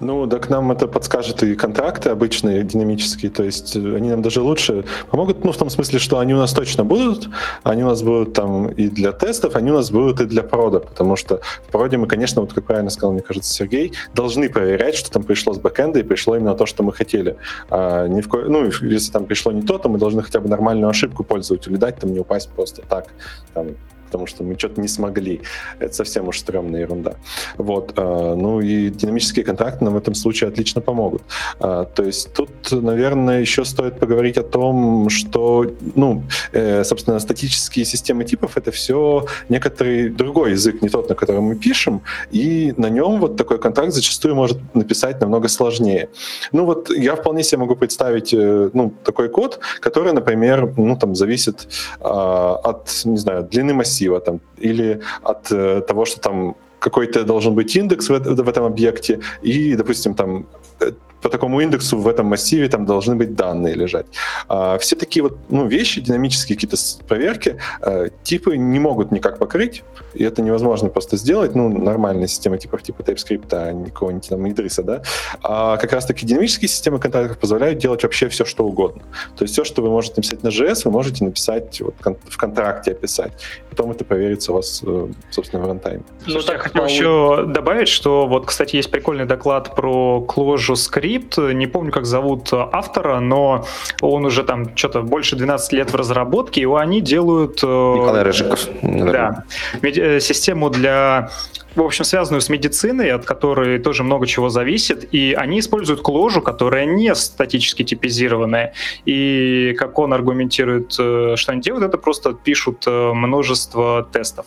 Ну, да к нам это подскажет и контракты обычные, динамические, то есть э, они нам даже лучше помогут, ну, в том смысле, что они у нас точно будут, они у нас будут там и для тестов, они у нас будут и для прода, потому что в проде мы, конечно, вот как правильно сказал, мне кажется, Сергей, должны проверять, что там пришло с бэкэнда и пришло именно то, что мы хотели. А ни в ко... Ну, если там пришло не то, то мы должны хотя бы нормальную ошибку пользователю дать, там не упасть просто так, там, потому что мы что-то не смогли. Это совсем уж стрёмная ерунда. Вот. А, ну и динамические контракты нам в этом случае отлично помогут. А, то есть тут, наверное, еще стоит поговорить о том, что, ну, э, собственно, статические системы типов — это все некоторый другой язык, не тот, на котором мы пишем, и на нем вот такой контракт зачастую может написать намного сложнее. Ну вот я вполне себе могу представить, э, ну, такой код, который, например, ну, там, зависит от, не знаю, длины массива массива там, или от э, того, что там какой-то должен быть индекс в, в этом объекте, и, допустим, там э, по такому индексу в этом массиве там должны быть данные лежать. А, все такие вот ну, вещи, динамические какие-то проверки, а, типы не могут никак покрыть, и это невозможно просто сделать, ну, нормальная система типов типа TypeScript, а не какого-нибудь там Идриса, да. А как раз-таки динамические системы контрактов позволяют делать вообще все, что угодно. То есть все, что вы можете написать на JS, вы можете написать вот, в контракте описать. Потом это проверится у вас, э, собственно, в рантайме. Ну, так, я хотел еще добавить, что вот, кстати, есть прикольный доклад про Clojure Script, скрипт, не помню, как зовут автора, но он уже там что-то больше 12 лет в разработке, и они делают... Э, Николай Рыжиков. Да, э, систему для в общем, связанную с медициной, от которой тоже много чего зависит, и они используют кложу, которая не статически типизированная. И как он аргументирует, э, что они делают, это просто пишут э, множество тестов.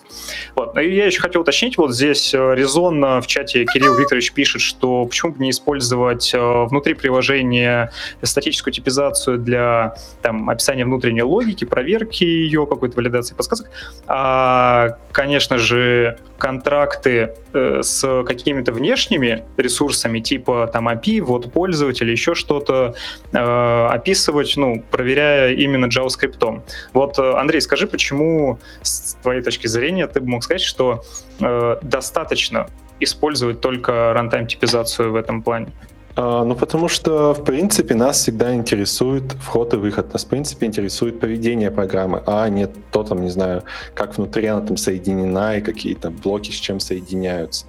Вот. И я еще хотел уточнить, вот здесь э, резонно в чате Кирилл Викторович пишет, что почему бы не использовать внутри приложения статическую типизацию для там, описания внутренней логики, проверки ее, какой-то валидации подсказок. А, конечно же, контракты э, с какими-то внешними ресурсами, типа там API, вот пользователя, еще что-то, э, описывать, ну, проверяя именно JavaScript. Вот, э, Андрей, скажи, почему, с твоей точки зрения, ты бы мог сказать, что э, достаточно использовать только рантайм-типизацию в этом плане? А, ну, потому что, в принципе, нас всегда интересует вход и выход. Нас, в принципе, интересует поведение программы, а не то, там, не знаю, как внутри она там соединена и какие то блоки с чем соединяются.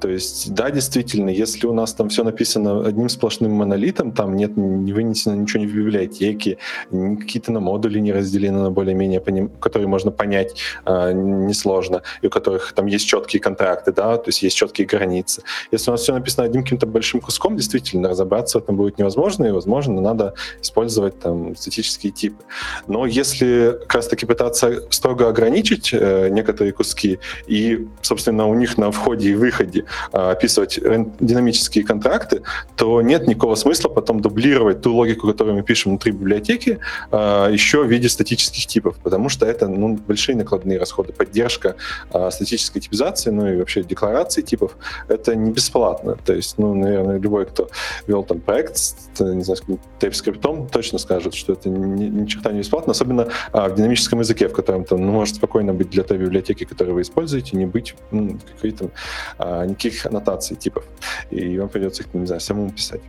То есть, да, действительно, если у нас там все написано одним сплошным монолитом, там нет, не вынесено ничего ни в библиотеке, какие-то на модули не разделены на более-менее, которые можно понять э, несложно, и у которых там есть четкие контракты, да, то есть есть четкие границы. Если у нас все написано одним каким-то большим куском, действительно, действительно разобраться в этом будет невозможно, и, возможно, надо использовать там статические типы. Но если как раз-таки пытаться строго ограничить э, некоторые куски и, собственно, у них на входе и выходе э, описывать динамические контракты, то нет никакого смысла потом дублировать ту логику, которую мы пишем внутри библиотеки, э, еще в виде статических типов, потому что это ну, большие накладные расходы. Поддержка э, статической типизации, ну и вообще декларации типов, это не бесплатно. То есть, ну, наверное, любой, кто вел там проект не знаю, TypeScript, точно скажет, что это ни, ни черта не бесплатно, особенно а, в динамическом языке, в котором там ну, может спокойно быть для той библиотеки, которую вы используете, не быть ну, каких-то а, никаких аннотаций типов. И вам придется их, не знаю, самому писать.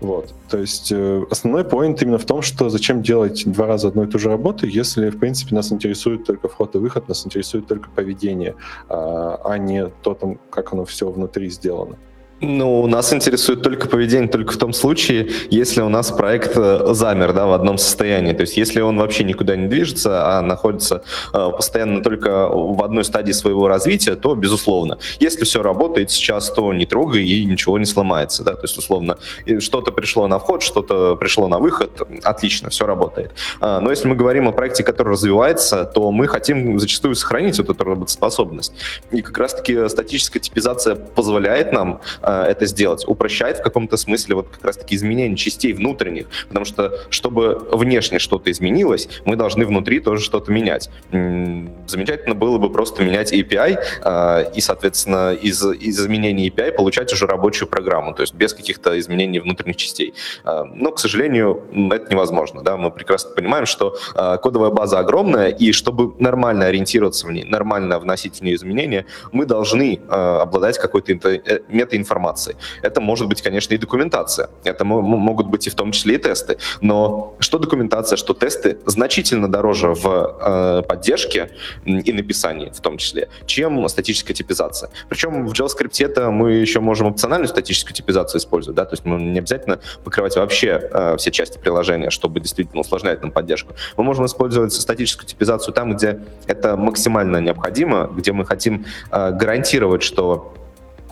Вот. То есть э, основной поинт именно в том, что зачем делать два раза одну и ту же работу, если, в принципе, нас интересует только вход и выход, нас интересует только поведение, а, а не то, там, как оно все внутри сделано. Ну, нас интересует только поведение только в том случае, если у нас проект э, замер да, в одном состоянии. То есть если он вообще никуда не движется, а находится э, постоянно только в одной стадии своего развития, то безусловно. Если все работает сейчас, то не трогай и ничего не сломается. Да? То есть условно что-то пришло на вход, что-то пришло на выход, отлично, все работает. А, но если мы говорим о проекте, который развивается, то мы хотим зачастую сохранить вот эту работоспособность. И как раз-таки статическая типизация позволяет нам Э, это сделать. Упрощает в каком-то смысле вот как раз-таки изменение частей внутренних, потому что чтобы внешне что-то изменилось, мы должны внутри тоже что-то менять. Замечательно было бы просто менять API э, и, соответственно, из, из изменений API получать уже рабочую программу, то есть без каких-то изменений внутренних частей. Э, но, к сожалению, это невозможно. Да? Мы прекрасно понимаем, что кодовая база огромная, и чтобы нормально ориентироваться в ней, нормально вносить в нее изменения, мы должны обладать какой-то метаинформацией информации. Это может быть, конечно, и документация. Это могут быть и в том числе и тесты. Но что документация, что тесты значительно дороже в э, поддержке и написании в том числе, чем статическая типизация. Причем в JavaScript это мы еще можем опциональную статическую типизацию использовать, да, то есть мы не обязательно покрывать вообще э, все части приложения, чтобы действительно усложнять нам поддержку. Мы можем использовать статическую типизацию там, где это максимально необходимо, где мы хотим э, гарантировать, что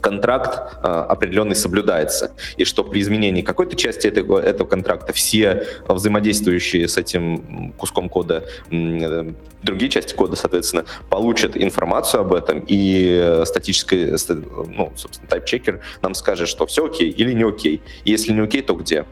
контракт э, определенный соблюдается, и что при изменении какой-то части этого, этого контракта все взаимодействующие с этим куском кода э, другие части кода, соответственно, получат информацию об этом, и статический, ну, собственно, тайп-чекер нам скажет, что все окей или не окей. Если не окей, то где?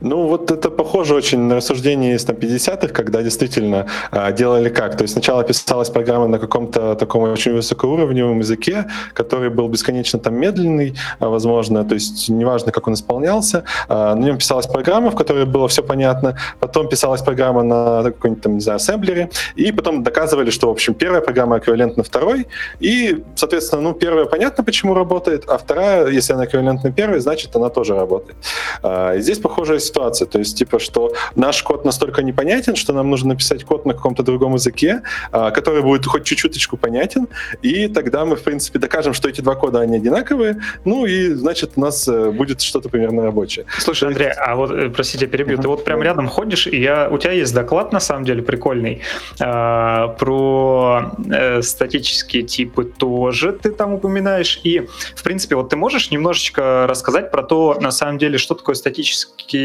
Ну, вот это похоже очень на рассуждение из там, 50-х, когда действительно а, делали как. То есть сначала писалась программа на каком-то таком очень высокоуровневом языке, который был бесконечно там медленный, а, возможно, то есть неважно, как он исполнялся. А, на нем писалась программа, в которой было все понятно. Потом писалась программа на какой-нибудь там, не знаю, ассемблере. И потом доказывали, что, в общем, первая программа эквивалентна второй. И, соответственно, ну, первая понятно, почему работает, а вторая, если она эквивалентна первой, значит, она тоже работает. И здесь похоже похожая ситуация. То есть, типа, что наш код настолько непонятен, что нам нужно написать код на каком-то другом языке, а, который будет хоть чуть-чуточку понятен, и тогда мы, в принципе, докажем, что эти два кода, они одинаковые, ну и, значит, у нас э, будет что-то примерно рабочее. Слушай, Андрей, а вот, э, простите, перебью, uh-huh. ты вот прям рядом ходишь, и я, у тебя есть доклад, на самом деле, прикольный, э, про э, статические типы тоже ты там упоминаешь, и, в принципе, вот ты можешь немножечко рассказать про то, на самом деле, что такое статические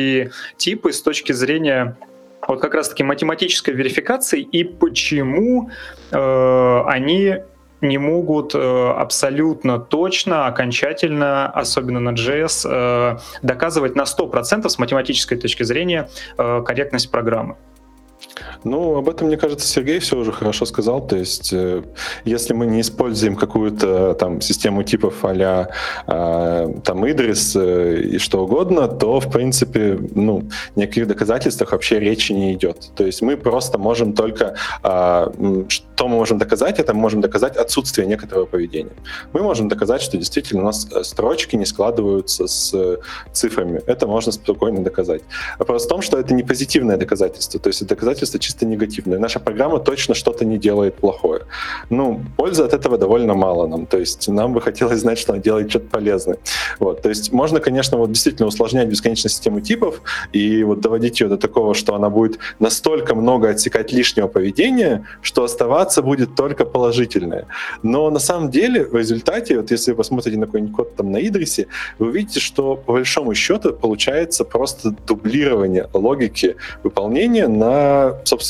типы с точки зрения вот как раз-таки математической верификации и почему э, они не могут э, абсолютно точно, окончательно, особенно на JS, э, доказывать на 100% с математической точки зрения э, корректность программы. Ну, об этом, мне кажется, Сергей все уже хорошо сказал. То есть, э, если мы не используем какую-то там систему типов а э, там Идрис э, и что угодно, то, в принципе, ну, никаких доказательствах вообще речи не идет. То есть мы просто можем только... Э, что мы можем доказать? Это мы можем доказать отсутствие некоторого поведения. Мы можем доказать, что действительно у нас э, строчки не складываются с цифрами. Это можно спокойно доказать. Вопрос в том, что это не позитивное доказательство. То есть это доказательство чисто негативное. Наша программа точно что-то не делает плохое. Ну, пользы от этого довольно мало нам. То есть нам бы хотелось знать, что она делает что-то полезное. Вот. То есть можно, конечно, вот действительно усложнять бесконечно систему типов и вот доводить ее до такого, что она будет настолько много отсекать лишнего поведения, что оставаться будет только положительное. Но на самом деле в результате, вот если вы посмотрите на какой-нибудь код там на Идрисе, вы увидите, что по большому счету получается просто дублирование логики выполнения на собственно,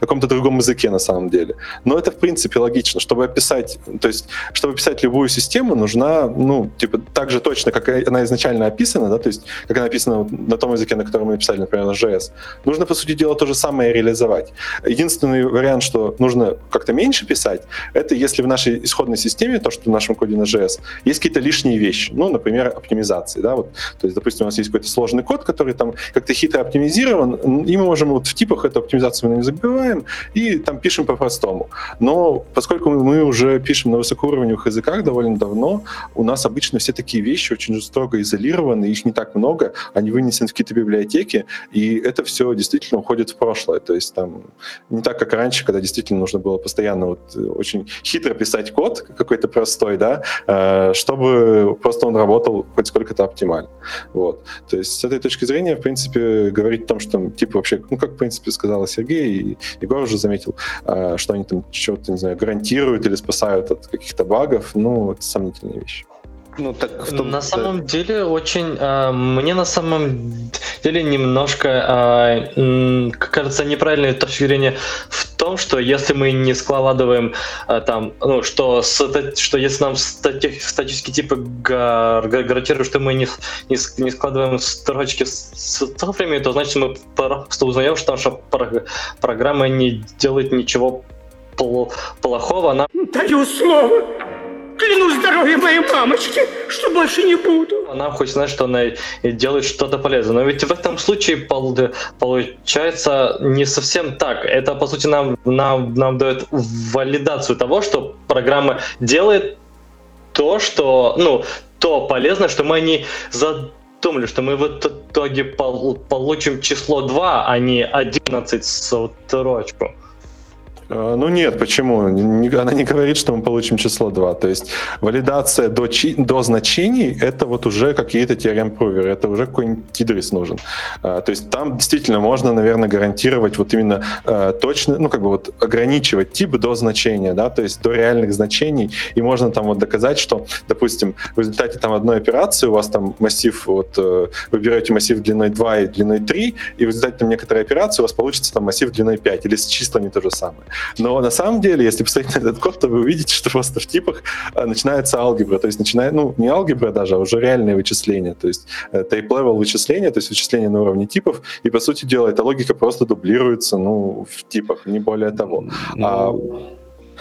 каком-то другом языке на самом деле. Но это, в принципе, логично. Чтобы описать, то есть, чтобы описать любую систему, нужна, ну, типа, так же точно, как она изначально описана, да, то есть, как она описана на том языке, на котором мы написали, например, на JS, нужно, по сути дела, то же самое реализовать. Единственный вариант, что нужно как-то меньше писать, это если в нашей исходной системе, то, что в нашем коде на JS, есть какие-то лишние вещи, ну, например, оптимизации, да, вот, то есть, допустим, у нас есть какой-то сложный код, который там как-то хитро оптимизирован, и мы можем вот в типах эту оптимизацию не забиваем, и там пишем по-простому. Но поскольку мы уже пишем на высокоуровневых языках довольно давно, у нас обычно все такие вещи очень строго изолированы, их не так много, они вынесены в какие-то библиотеки, и это все действительно уходит в прошлое. То есть там не так, как раньше, когда действительно нужно было постоянно вот очень хитро писать код, какой-то простой, да, э, чтобы просто он работал хоть сколько-то оптимально. Вот. То есть с этой точки зрения, в принципе, говорить о том, что типа вообще, ну, как, в принципе, сказала Сергей, И Егор уже заметил, а, что они там что-то, не знаю, гарантируют или спасают от каких-то багов, ну, это сомнительные вещи. Ну, так в том, на самом деле очень э, мне на самом деле немножко э, кажется неправильной точки зрения в том, что если мы не складываем э, там, ну что что если нам стати, статические типы гарантируют, что мы не, не, не складываем строчки с, с цифрами, то значит мы просто узнаем, что наша программа не делает ничего плохого. Она... Даю слово! Клянусь здоровьем моей мамочки, что больше не буду. Она хоть знает, что она делает что-то полезное. Но ведь в этом случае получается не совсем так. Это, по сути, нам, нам, нам дает валидацию того, что программа делает то, что, ну, то полезное, что мы не задумали, что мы в итоге получим число 2, а не 11 строчку. А, ну нет, почему? Она не говорит, что мы получим число 2. То есть валидация до, до значений — это вот уже какие-то теорем-проверы, это уже какой-нибудь тидрис нужен. А, то есть там действительно можно, наверное, гарантировать вот именно а, точно, ну как бы вот ограничивать тип до значения, да, то есть до реальных значений, и можно там вот доказать, что, допустим, в результате там одной операции у вас там массив, вот э, вы берете массив длиной 2 и длиной 3, и в результате там некоторой операции у вас получится там массив длиной 5, или с числами то же самое. Но на самом деле, если посмотреть на этот код, то вы увидите, что просто в типах а, начинается алгебра. То есть начинает, ну, не алгебра даже, а уже реальные вычисления. То есть э, type-level вычисления, то есть вычисления на уровне типов. И, по сути дела, эта логика просто дублируется, ну, в типах, не более того. Ну... А,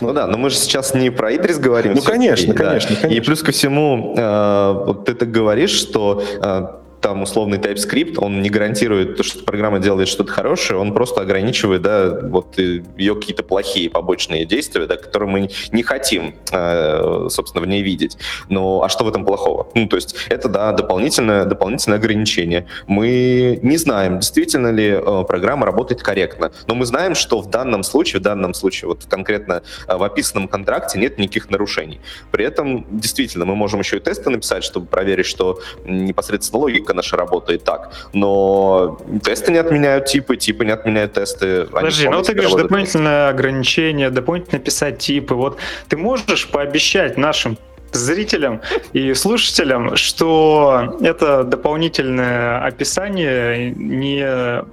ну да, но мы же сейчас не про Идрис говорим. Ну, конечно, конечно, да. конечно. И плюс ко всему, э, вот ты так говоришь, что э, там условный TypeScript, он не гарантирует, что программа делает что-то хорошее, он просто ограничивает, да, вот ее какие-то плохие побочные действия, да, которые мы не хотим, э, собственно, в ней видеть. Но а что в этом плохого? Ну, то есть это, да, дополнительное, дополнительное ограничение. Мы не знаем, действительно ли э, программа работает корректно, но мы знаем, что в данном случае, в данном случае, вот конкретно э, в описанном контракте нет никаких нарушений. При этом, действительно, мы можем еще и тесты написать, чтобы проверить, что непосредственно логика наша работает так. Но тесты не отменяют типы, типы не отменяют тесты. Подожди, ну ты говоришь дополнительное ограничение, дополнительно писать типы. Вот ты можешь пообещать нашим зрителям и слушателям, что это дополнительное описание не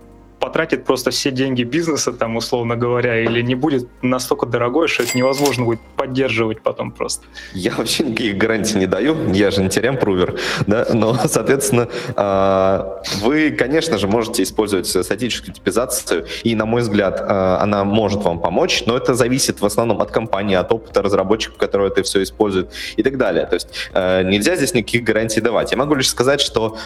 потратит просто все деньги бизнеса, там, условно говоря, или не будет настолько дорогой, что это невозможно будет поддерживать потом просто. Я вообще никаких гарантий не даю, я же не терем-прувер, да, но, соответственно, а, вы, конечно же, можете использовать статическую типизацию, и, на мой взгляд, а, она может вам помочь, но это зависит в основном от компании, от опыта разработчиков, которые это все используют и так далее. То есть а, нельзя здесь никаких гарантий давать. Я могу лишь сказать, что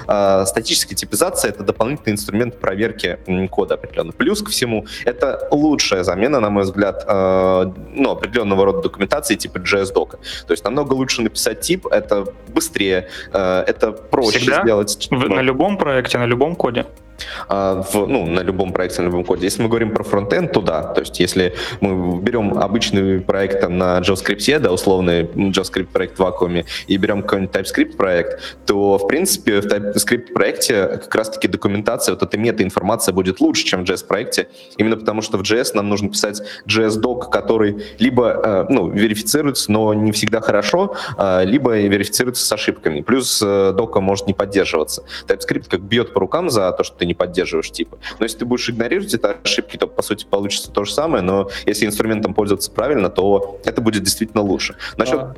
статическая типизация — это дополнительный инструмент проверки кода определенно. Плюс ко всему, это лучшая замена, на мой взгляд, э, ну, определенного рода документации типа JS-дока. То есть намного лучше написать тип, это быстрее, э, это проще Всегда? сделать. В, на любом проекте, на любом коде? А, в, ну, на любом проекте, на любом коде. Если мы говорим про фронтенд, то да. То есть если мы берем обычный проект там, на JavaScript, да, условный JavaScript проект в вакууме, и берем какой-нибудь TypeScript проект, то, в принципе, в TypeScript проекте как раз-таки документация, вот эта мета-информация будет лучше, чем в JS проекте, именно потому что в JS нам нужно писать JS-док, который либо э, ну, верифицируется, но не всегда хорошо, э, либо верифицируется с ошибками. Плюс э, дока может не поддерживаться. TypeScript как бьет по рукам за то, что ты не поддерживаешь типы. Но если ты будешь игнорировать эти ошибки, то, по сути, получится то же самое, но если инструментом пользоваться правильно, то это будет действительно лучше. Насчет а...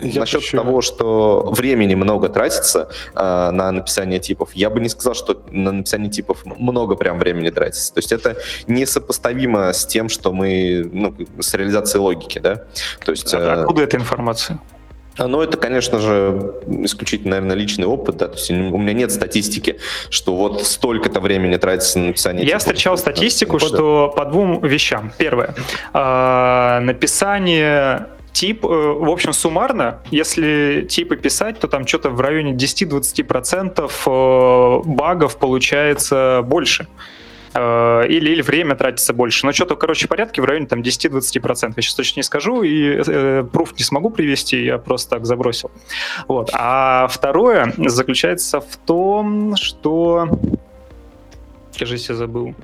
Я Насчет еще... того, что времени много тратится э, на написание типов, я бы не сказал, что на написание типов много прям времени тратится. То есть это несопоставимо с тем, что мы, ну, с реализацией логики, да? То есть, а э... Откуда эта информация? А, ну, это, конечно же, исключительно, наверное, личный опыт. Да? То есть у меня нет статистики, что вот столько-то времени тратится на написание. Я встречал статистику, кода. что по двум вещам. Первое. Э, написание тип, э, в общем, суммарно, если типы писать, то там что-то в районе 10-20% э, багов получается больше. Э, или, или время тратится больше. Но что-то, короче, порядке в районе там 10-20%. Я сейчас точно не скажу, и э, пруф не смогу привести, я просто так забросил. Вот. А второе заключается в том, что... Кажется, я забыл.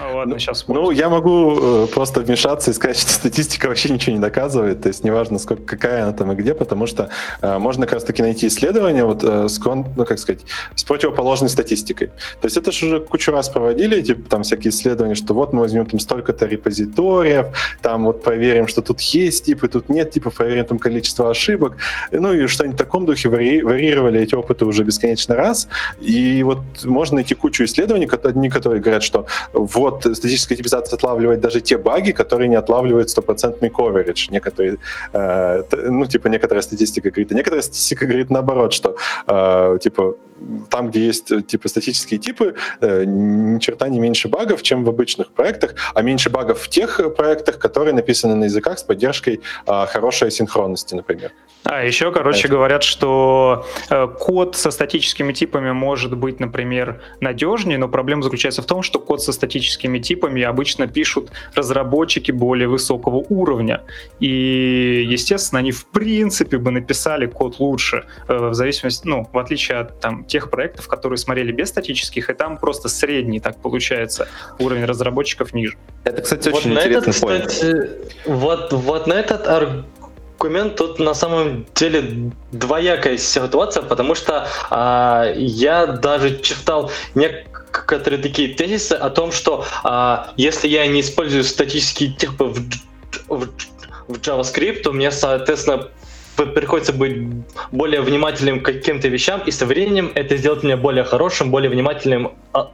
А, ладно, ну, сейчас. Ну, я могу э, просто вмешаться и сказать, что статистика вообще ничего не доказывает. То есть неважно, сколько, какая она там и где, потому что э, можно как раз-таки найти исследования вот, э, с, кон, ну, как сказать, с противоположной статистикой. То есть это же уже кучу раз проводили, типа там всякие исследования, что вот мы возьмем там столько-то репозиториев, там вот проверим, что тут есть типы, тут нет типа, проверим там количество ошибок. Ну и что-нибудь в таком духе вари, варьировали эти опыты уже бесконечно раз. И вот можно найти кучу исследований, одни, которые говорят, что вот вот статическая типизация отлавливает даже те баги, которые не отлавливают стопроцентный coverage. Некоторые, э, ну, типа, некоторая статистика говорит, а некоторая статистика говорит наоборот, что, э, типа, там, где есть э, типа статические типы, э, ни черта не меньше багов, чем в обычных проектах, а меньше багов в тех проектах, которые написаны на языках с поддержкой э, хорошей синхронности, например. А еще, короче, Это. говорят, что э, код со статическими типами может быть, например, надежнее, но проблема заключается в том, что код со статическими типами обычно пишут разработчики более высокого уровня. И, естественно, они в принципе бы написали код лучше, э, в зависимости, ну, в отличие от там тех проектов, которые смотрели без статических, и там просто средний, так получается, уровень разработчиков ниже. Это, кстати, очень вот интересный этот, кстати, вот, вот на этот аргумент тут на самом деле двоякая ситуация, потому что а, я даже читал некоторые такие тезисы о том, что а, если я не использую статические типы в, в, в JavaScript, то мне, соответственно, приходится быть более внимательным к каким-то вещам, и со временем это сделает меня более хорошим, более внимательным а,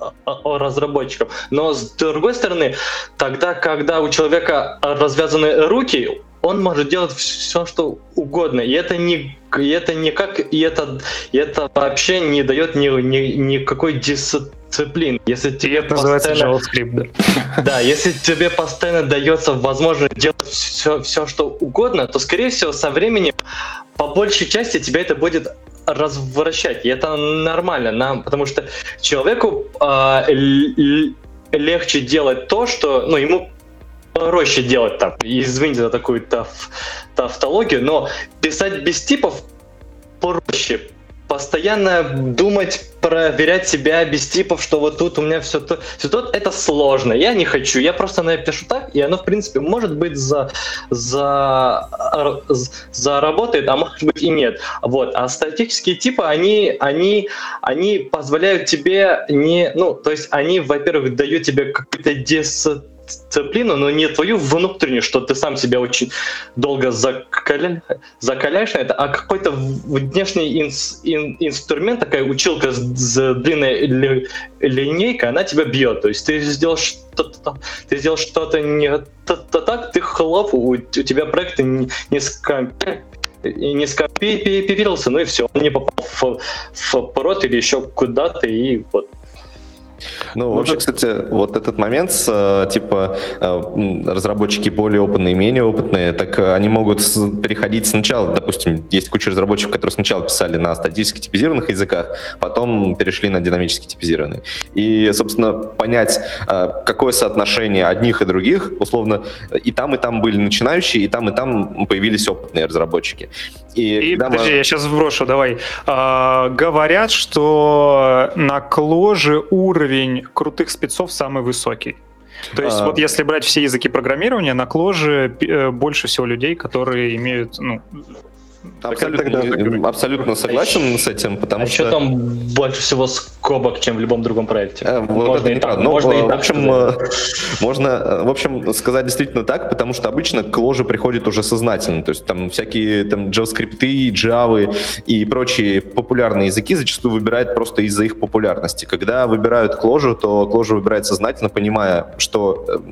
а, а, разработчиком. Но с другой стороны, тогда, когда у человека развязаны руки, он может делать все, что угодно. И это не, и это никак, и это, и это вообще не дает ни, ни, никакой дисциплины. Если тебе это постоянно, JavaScript, да. да, если тебе постоянно дается возможность делать все, все, что угодно, то, скорее всего, со временем по большей части тебя это будет развращать. И это нормально, нам, потому что человеку э, легче делать то, что ну, ему проще делать там. Извините за такую таф, тавтологию, но писать без типов проще. Постоянно думать, проверять себя без типов, что вот тут у меня все то, все то, это сложно. Я не хочу. Я просто напишу так, и оно, в принципе, может быть за, за, заработает, а может быть и нет. Вот. А статические типы, они, они, они позволяют тебе не... Ну, то есть они, во-первых, дают тебе какой-то дис дисциплину, но не твою внутреннюю, что ты сам себя очень долго закаля... закаляешь на это, а какой-то внешний инс... ин... инструмент, такая училка с, с длинной ли... линейкой, она тебя бьет. То есть ты сделал что-то, ты сделал что-то не то, так, ты хлоп, у, у тебя проект не, не скопировался, ну и все, он не попал в, в пород или еще куда-то, и вот ну, ну вообще, кстати, вот этот момент, с, э, типа, э, разработчики более опытные, менее опытные, так э, они могут переходить сначала, допустим, есть куча разработчиков, которые сначала писали на статически типизированных языках, потом перешли на динамически типизированные. И, собственно, понять, какое соотношение одних и других, условно, и там, и там были начинающие, и там, и там появились опытные разработчики. И, и подожди, мы... я сейчас вброшу, давай. А, говорят, что на кложе уровень крутых спецов самый высокий. То есть а... вот если брать все языки программирования, на кложе э, больше всего людей, которые имеют ну, Абсолютно, тогда, абсолютно согласен с этим, потому а что... там больше всего скобок, чем в любом другом проекте? Э, вот можно это и так, можно и в общем, э, можно, э, в общем, сказать действительно так, потому что обычно к ложе приходит уже сознательно, то есть там всякие там JavaScript, Java и прочие популярные языки зачастую выбирают просто из-за их популярности. Когда выбирают к ложу, то к ложу выбирает сознательно, понимая, что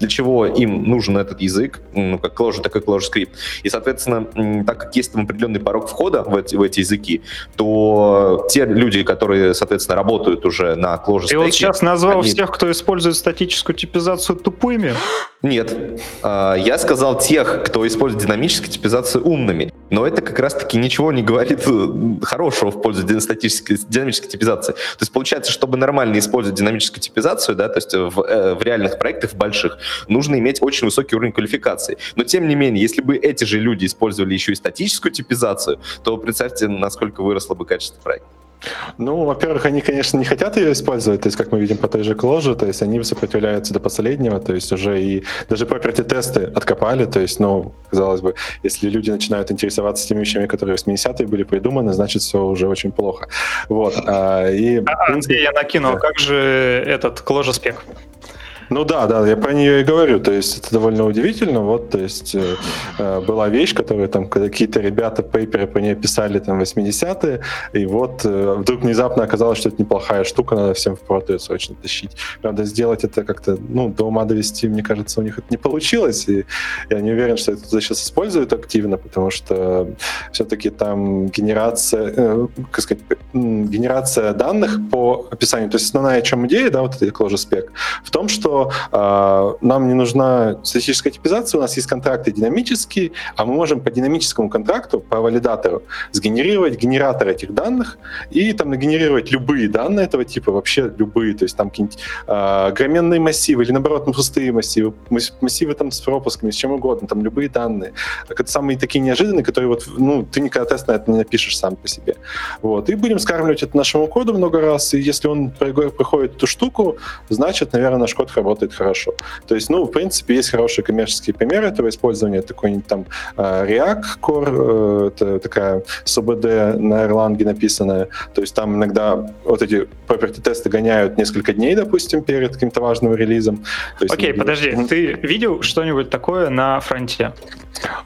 для чего им нужен этот язык, ну, как к ложу, так и к ложу скрипт. И, соответственно, так как есть там определенный порог входа в эти, в эти языки, то те люди, которые, соответственно, работают уже на Clojure Ты вот сейчас назвал они... всех, кто использует статическую типизацию тупыми? Нет. А, я сказал тех, кто использует динамическую типизацию умными. Но это как раз-таки ничего не говорит э, хорошего в пользу динамической, динамической типизации. То есть получается, чтобы нормально использовать динамическую типизацию, да, то есть в, э, в реальных проектах больших, нужно иметь очень высокий уровень квалификации. Но тем не менее, если бы эти же люди использовали еще и статическую типизацию, то представьте, насколько выросло бы качество проекта. Ну, во-первых, они, конечно, не хотят ее использовать, то есть, как мы видим по той же кложе, то есть они сопротивляются до последнего, то есть уже и даже property тесты откопали, то есть, ну, казалось бы, если люди начинают интересоваться теми вещами, которые в 80-е были придуманы, значит, все уже очень плохо. Вот. А, и, а, принципе, я накинул, да. как же этот кложе спек? Ну да, да, я про нее и говорю. То есть это довольно удивительно. Вот, то есть э, э была вещь, которую там какие-то ребята пейперы по ней писали там 80-е, и вот э, вдруг внезапно оказалось, что это неплохая штука, надо всем в ее срочно тащить. Правда, сделать это как-то, ну, до ума довести, мне кажется, у них это не получилось, и я не уверен, что это сейчас используют активно, потому что все-таки там генерация, э, как сказать, генерация данных по описанию, то есть основная чем идея, да, вот этой Clojure спек, в том, что э, нам не нужна статическая типизация, у нас есть контракты динамические, а мы можем по динамическому контракту, по валидатору, сгенерировать генератор этих данных и там нагенерировать любые данные этого типа, вообще любые, то есть там какие-нибудь э, громенные массивы или наоборот пустые массивы, массивы там с пропусками, с чем угодно, там любые данные. Это самые такие неожиданные, которые вот, ну, ты никогда тест на это не напишешь сам по себе. Вот. И будем скармливать это нашему коду много раз, и если он проходит эту штуку, значит, наверное, наш код работает хорошо. То есть, ну, в принципе, есть хорошие коммерческие примеры этого использования. Такой-нибудь там э, React Core, э, это такая СУБД на Erlang написанная. То есть там иногда вот эти property тесты гоняют несколько дней, допустим, перед каким-то важным релизом. Окей, okay, подожди, ты видел что-нибудь такое на фронте?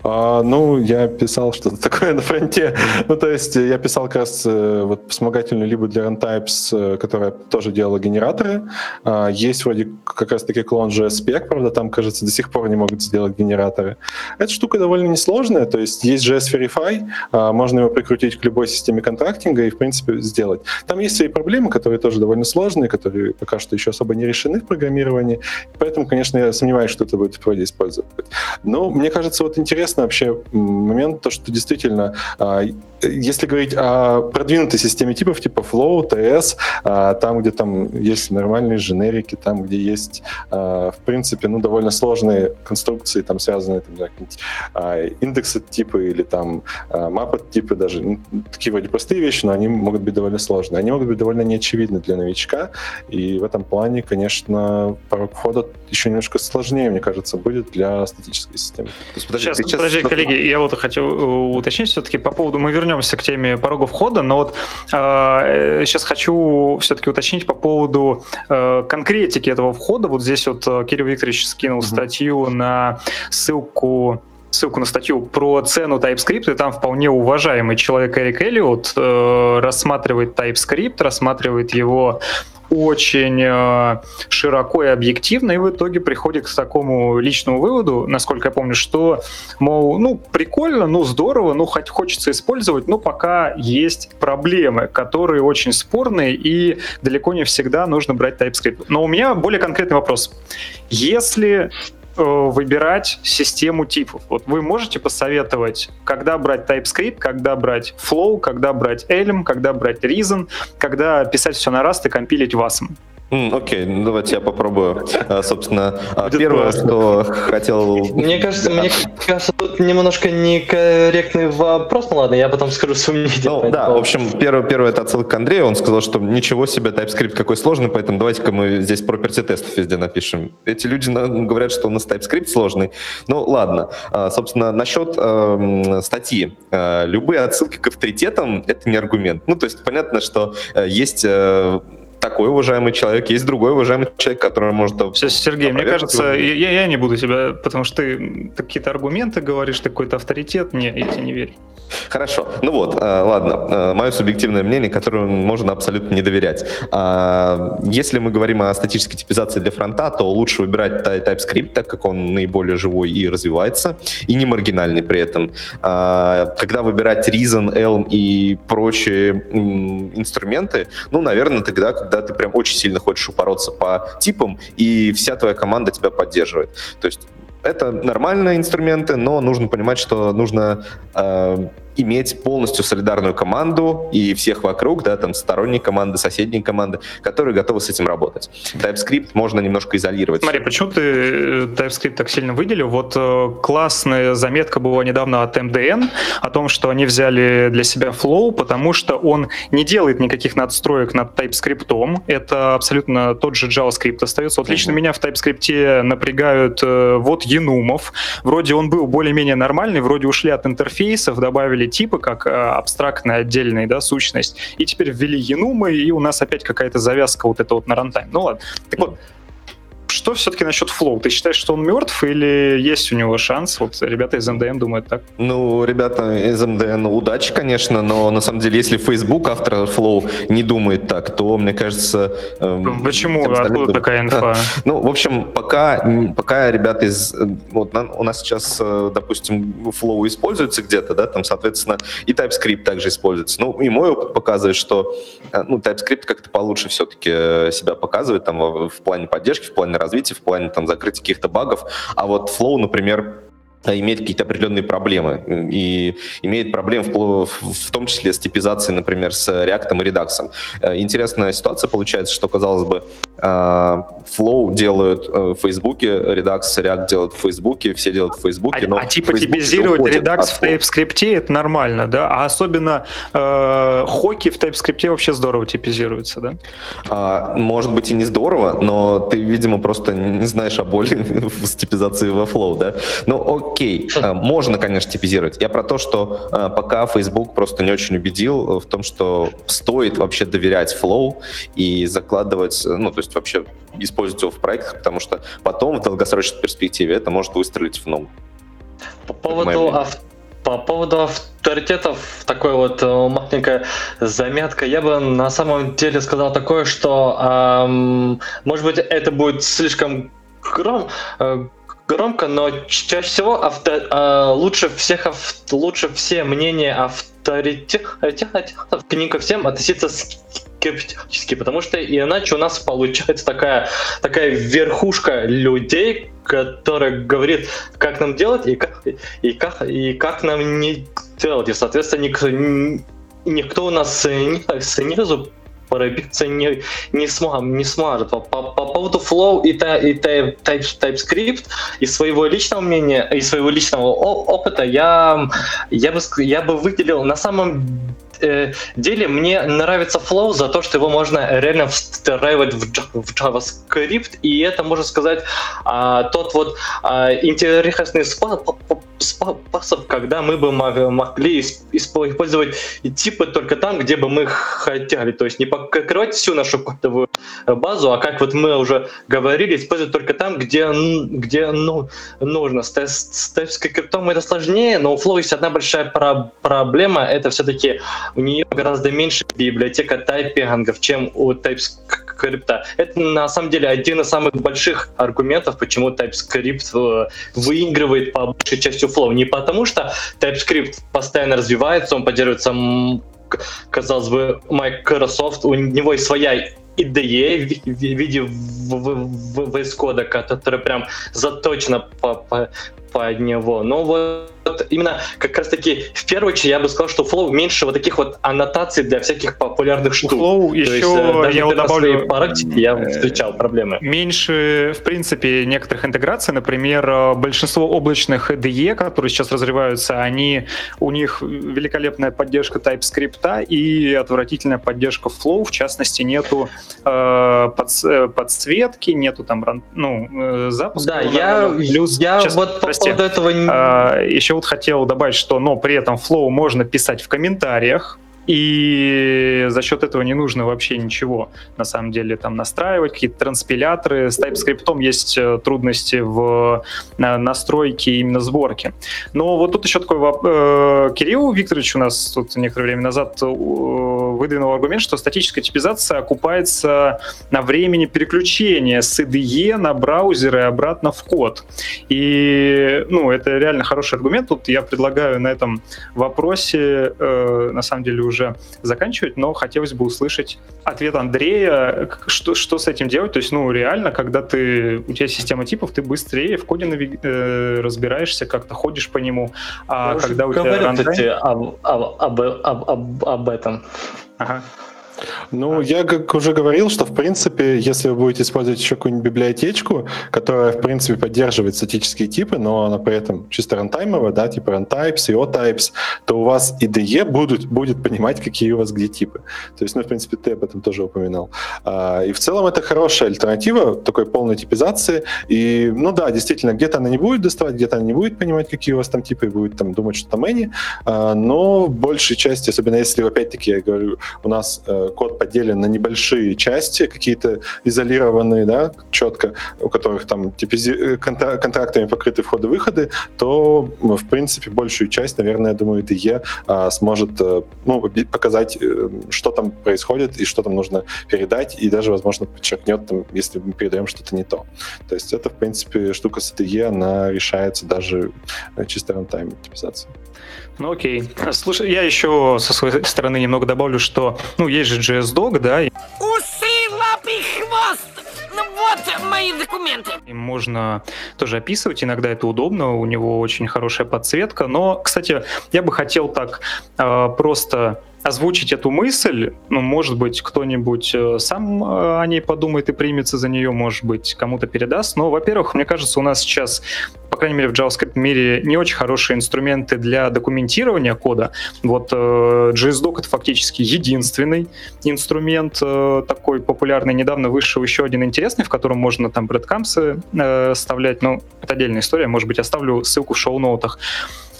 А, ну, я писал что-то такое на фронте. ну, то есть я писал как раз э, вот вспомогательную либо для Runtypes, которая тоже делала генераторы. А, есть вроде как как раз-таки клон JS правда, там, кажется, до сих пор не могут сделать генераторы. Эта штука довольно несложная, то есть есть JS Verify, а, можно его прикрутить к любой системе контрактинга и, в принципе, сделать. Там есть свои проблемы, которые тоже довольно сложные, которые пока что еще особо не решены в программировании, поэтому, конечно, я сомневаюсь, что это будет в проде использовать. Но мне кажется, вот интересно вообще момент, то, что действительно а, если говорить о продвинутой системе типов, типа Flow, TS, а, там, где там есть нормальные женерики, там, где есть, а, в принципе, ну, довольно сложные конструкции, там, связанные, там, а, индексы типы или там мапы типы даже, ну, такие вроде простые вещи, но они могут быть довольно сложные. Они могут быть довольно неочевидны для новичка, и в этом плане, конечно, порог входа еще немножко сложнее, мне кажется, будет для статической системы. Есть, подожди, сейчас, сейчас, подожди, коллеги, я вот хочу э, уточнить все-таки по поводу, мы вернемся вернемся к теме порога входа, но вот э, сейчас хочу все-таки уточнить по поводу э, конкретики этого входа. Вот здесь вот э, Кирилл Викторович скинул mm-hmm. статью на ссылку ссылку на статью про цену TypeScript, и там вполне уважаемый человек Эрик Эллиот э, рассматривает TypeScript, рассматривает его очень э, широко и объективно, и в итоге приходит к такому личному выводу, насколько я помню, что, мол, ну, прикольно, ну, здорово, ну, хоть хочется использовать, но пока есть проблемы, которые очень спорные, и далеко не всегда нужно брать TypeScript. Но у меня более конкретный вопрос. Если выбирать систему типов. Вот вы можете посоветовать, когда брать TypeScript, когда брать Flow, когда брать Elm, когда брать Reason, когда писать все на Rust и компилить WASM. Окей, okay, ну давайте я попробую. А, собственно, а, Будет первое, просто. что хотел... Мне кажется, мне кажется, тут немножко некорректный вопрос, ну ладно, я потом скажу свою идею. Ну да, в общем, первое, первое это отсылка к Андрею, он сказал, что ничего себе, TypeScript какой сложный, поэтому давайте-ка мы здесь property тестов везде напишем. Эти люди говорят, что у нас TypeScript сложный. Ну ладно, а, собственно, насчет э, статьи. Любые отсылки к авторитетам — это не аргумент. Ну, то есть понятно, что э, есть э, такой уважаемый человек, есть другой уважаемый человек, который может... Сергей, мне кажется, я, я не буду тебя, потому что ты какие-то аргументы говоришь, ты какой-то авторитет, не, я тебе не верю. Хорошо, ну вот, э, ладно, э, мое субъективное мнение, которому можно абсолютно не доверять. А, если мы говорим о статической типизации для фронта, то лучше выбирать TypeScript, так как он наиболее живой и развивается, и не маргинальный при этом. А, когда выбирать Reason, Elm и прочие инструменты, ну, наверное, тогда, когда ты прям очень сильно хочешь упороться по типам, и вся твоя команда тебя поддерживает. То есть это нормальные инструменты, но нужно понимать, что нужно э, иметь полностью солидарную команду и всех вокруг, да, там сторонние команды, соседние команды, которые готовы с этим работать. TypeScript можно немножко изолировать. Смотри, почему ты э, TypeScript так сильно выделил? Вот э, классная заметка была недавно от MDN о том, что они взяли для себя Flow, потому что он не делает никаких надстроек над TypeScript. Это абсолютно тот же JavaScript остается. Вот лично mm-hmm. меня в TypeScript напрягают э, вот Енумов. Вроде он был более-менее нормальный, вроде ушли от интерфейсов, добавили типы как э, абстрактная отдельная да, сущность, и теперь ввели енумы, и у нас опять какая-то завязка вот это вот на рантайм. Ну ладно. Так вот, что все-таки насчет Flow? Ты считаешь, что он мертв или есть у него шанс? Вот ребята из МДН думают так. Ну, ребята из МДН, удачи, конечно, но на самом деле, если Facebook, автор Flow, не думает так, то, мне кажется... Эм, Почему? Откуда думают. такая инфа? Ну, в общем, пока, пока ребята из... Вот у нас сейчас, э, допустим, Flow используется где-то, да, там, соответственно, и TypeScript также используется. Ну, и мой опыт показывает, что э, ну, TypeScript как-то получше все-таки э, себя показывает там в, в плане поддержки, в плане развития, в плане там закрытия каких-то багов. А вот Flow, например, имеет какие-то определенные проблемы. И имеет проблемы в, в том числе с типизацией, например, с React и Redux. Э, интересная ситуация получается, что, казалось бы, э, Flow делают э, в Facebook, Redux, React делают в Facebook, все делают в Facebook. А, но а типа типизировать Redux в TypeScript это нормально, да? А особенно э, хоки в TypeScript вообще здорово типизируются, да? А, может быть и не здорово, но ты, видимо, просто не знаешь о боли с типизацией во Flow, да? Ну, окей, э, можно, конечно, типизировать. Я про то, что э, пока Facebook просто не очень убедил в том, что стоит вообще доверять Flow и закладывать, э, ну, то есть вообще использовать его в проектах, потому что потом в долгосрочной перспективе это может выстрелить в ногу. По поводу, ав- по поводу авторитетов, такой вот э, маленькая заметка. Я бы на самом деле сказал такое, что, эм, может быть, это будет слишком гром, э, громко, но чаще всего авто, э, лучше всех ав, лучше все мнения авторитетов к ним ко всем относиться скептически, потому что иначе у нас получается такая такая верхушка людей, которая говорит, как нам делать и как и как и как нам не делать, и соответственно никто никто у нас снизу пробиться не, не, смог, не сможет. По, по, по поводу Flow и, и type, TypeScript, из своего личного мнения, из своего личного опыта я, я, бы, я бы выделил на самом э, деле мне нравится Flow за то, что его можно реально встраивать в, JavaScript, и это, можно сказать, а, тот вот а, интересный способ, когда мы бы могли использовать типы только там, где бы мы хотели. То есть не покрывать всю нашу кодовую базу, а как вот мы уже говорили, использовать только там, где, где ну, нужно. С, с TypeScript это сложнее, но у Flow есть одна большая про проблема, это все-таки у нее гораздо меньше библиотека тайпингов, чем у TypeScript. Это на самом деле один из самых больших аргументов, почему TypeScript э, выигрывает по большей части Flow. Не потому что TypeScript постоянно развивается, он поддерживается, казалось бы, Microsoft, у него есть своя IDE в виде VS кода, который прям заточена по, по, под него. Но вот именно как раз таки в первую очередь я бы сказал, что Flow меньше вот таких вот аннотаций для всяких популярных штук. Flow еще есть, э, даже я добавлю практике я э, встречал проблемы. Меньше, в принципе, некоторых интеграций, например, э, большинство облачных IDE, которые сейчас разрываются, они у них великолепная поддержка TypeScript и отвратительная поддержка Flow, в частности, нету э, под, подсветки, нету там ну, запуска. Да, я, плюс, я сейчас, вот прости, поводу этого... А, еще вот хотел добавить, что, но при этом Flow можно писать в комментариях, и за счет этого не нужно вообще ничего, на самом деле, там настраивать, какие-то транспиляторы. С TypeScript есть э, трудности в настройке именно сборки. Но вот тут еще такой вопрос. Э, Кирилл Викторович у нас тут некоторое время назад э, выдвинул аргумент, что статическая типизация окупается на времени переключения с IDE на браузер и обратно в код. И, ну, это реально хороший аргумент. Тут я предлагаю на этом вопросе, э, на самом деле, уже заканчивать, но хотелось бы услышать ответ Андрея, что, что с этим делать. То есть, ну, реально, когда ты, у тебя система типов, ты быстрее в коде нави- э, разбираешься, как-то ходишь по нему. А я когда у тебя рантайм... об, об, об, об, об этом. Ага. Ну, я как уже говорил, что, в принципе, если вы будете использовать еще какую-нибудь библиотечку, которая, в принципе, поддерживает статические типы, но она при этом чисто рантаймовая, да, типа runtypes, IO-types, то у вас IDE будут, будет понимать, какие у вас где типы. То есть, ну, в принципе, ты об этом тоже упоминал. А, и в целом это хорошая альтернатива такой полной типизации. И, ну да, действительно, где-то она не будет доставать, где-то она не будет понимать, какие у вас там типы, и будет там думать, что там any, а, но в большей части, особенно если, опять-таки, я говорю, у нас э, код поделен на небольшие части, какие-то изолированные, да, четко, у которых там типизи... Э, контрактами покрыты входы-выходы, то, в принципе, большую часть, наверное, я думаю, IDE а, сможет э, ну, показать, э, что там происходит и что там нужно передать, и даже, возможно, подчеркнет, там, если мы передаем что-то не то. То есть это, в принципе, штука с IDE, она решается даже чисто рантайм типизацией. Ну окей. Слушай, я еще со своей стороны немного добавлю, что, ну, есть же JS-Dog, да? Усы, лапы, хвост! Ну вот мои документы. И можно тоже описывать, иногда это удобно, у него очень хорошая подсветка, но, кстати, я бы хотел так э, просто озвучить эту мысль. Ну, может быть, кто-нибудь э, сам э, о ней подумает и примется за нее, может быть, кому-то передаст. Но, во-первых, мне кажется, у нас сейчас, по крайней мере, в JavaScript мире не очень хорошие инструменты для документирования кода. Вот э, JSDoc — это фактически единственный инструмент такой популярный. Недавно вышел еще один интересный, в котором можно там э, вставлять. Ну, это отдельная история, может быть, оставлю ссылку в шоу-ноутах.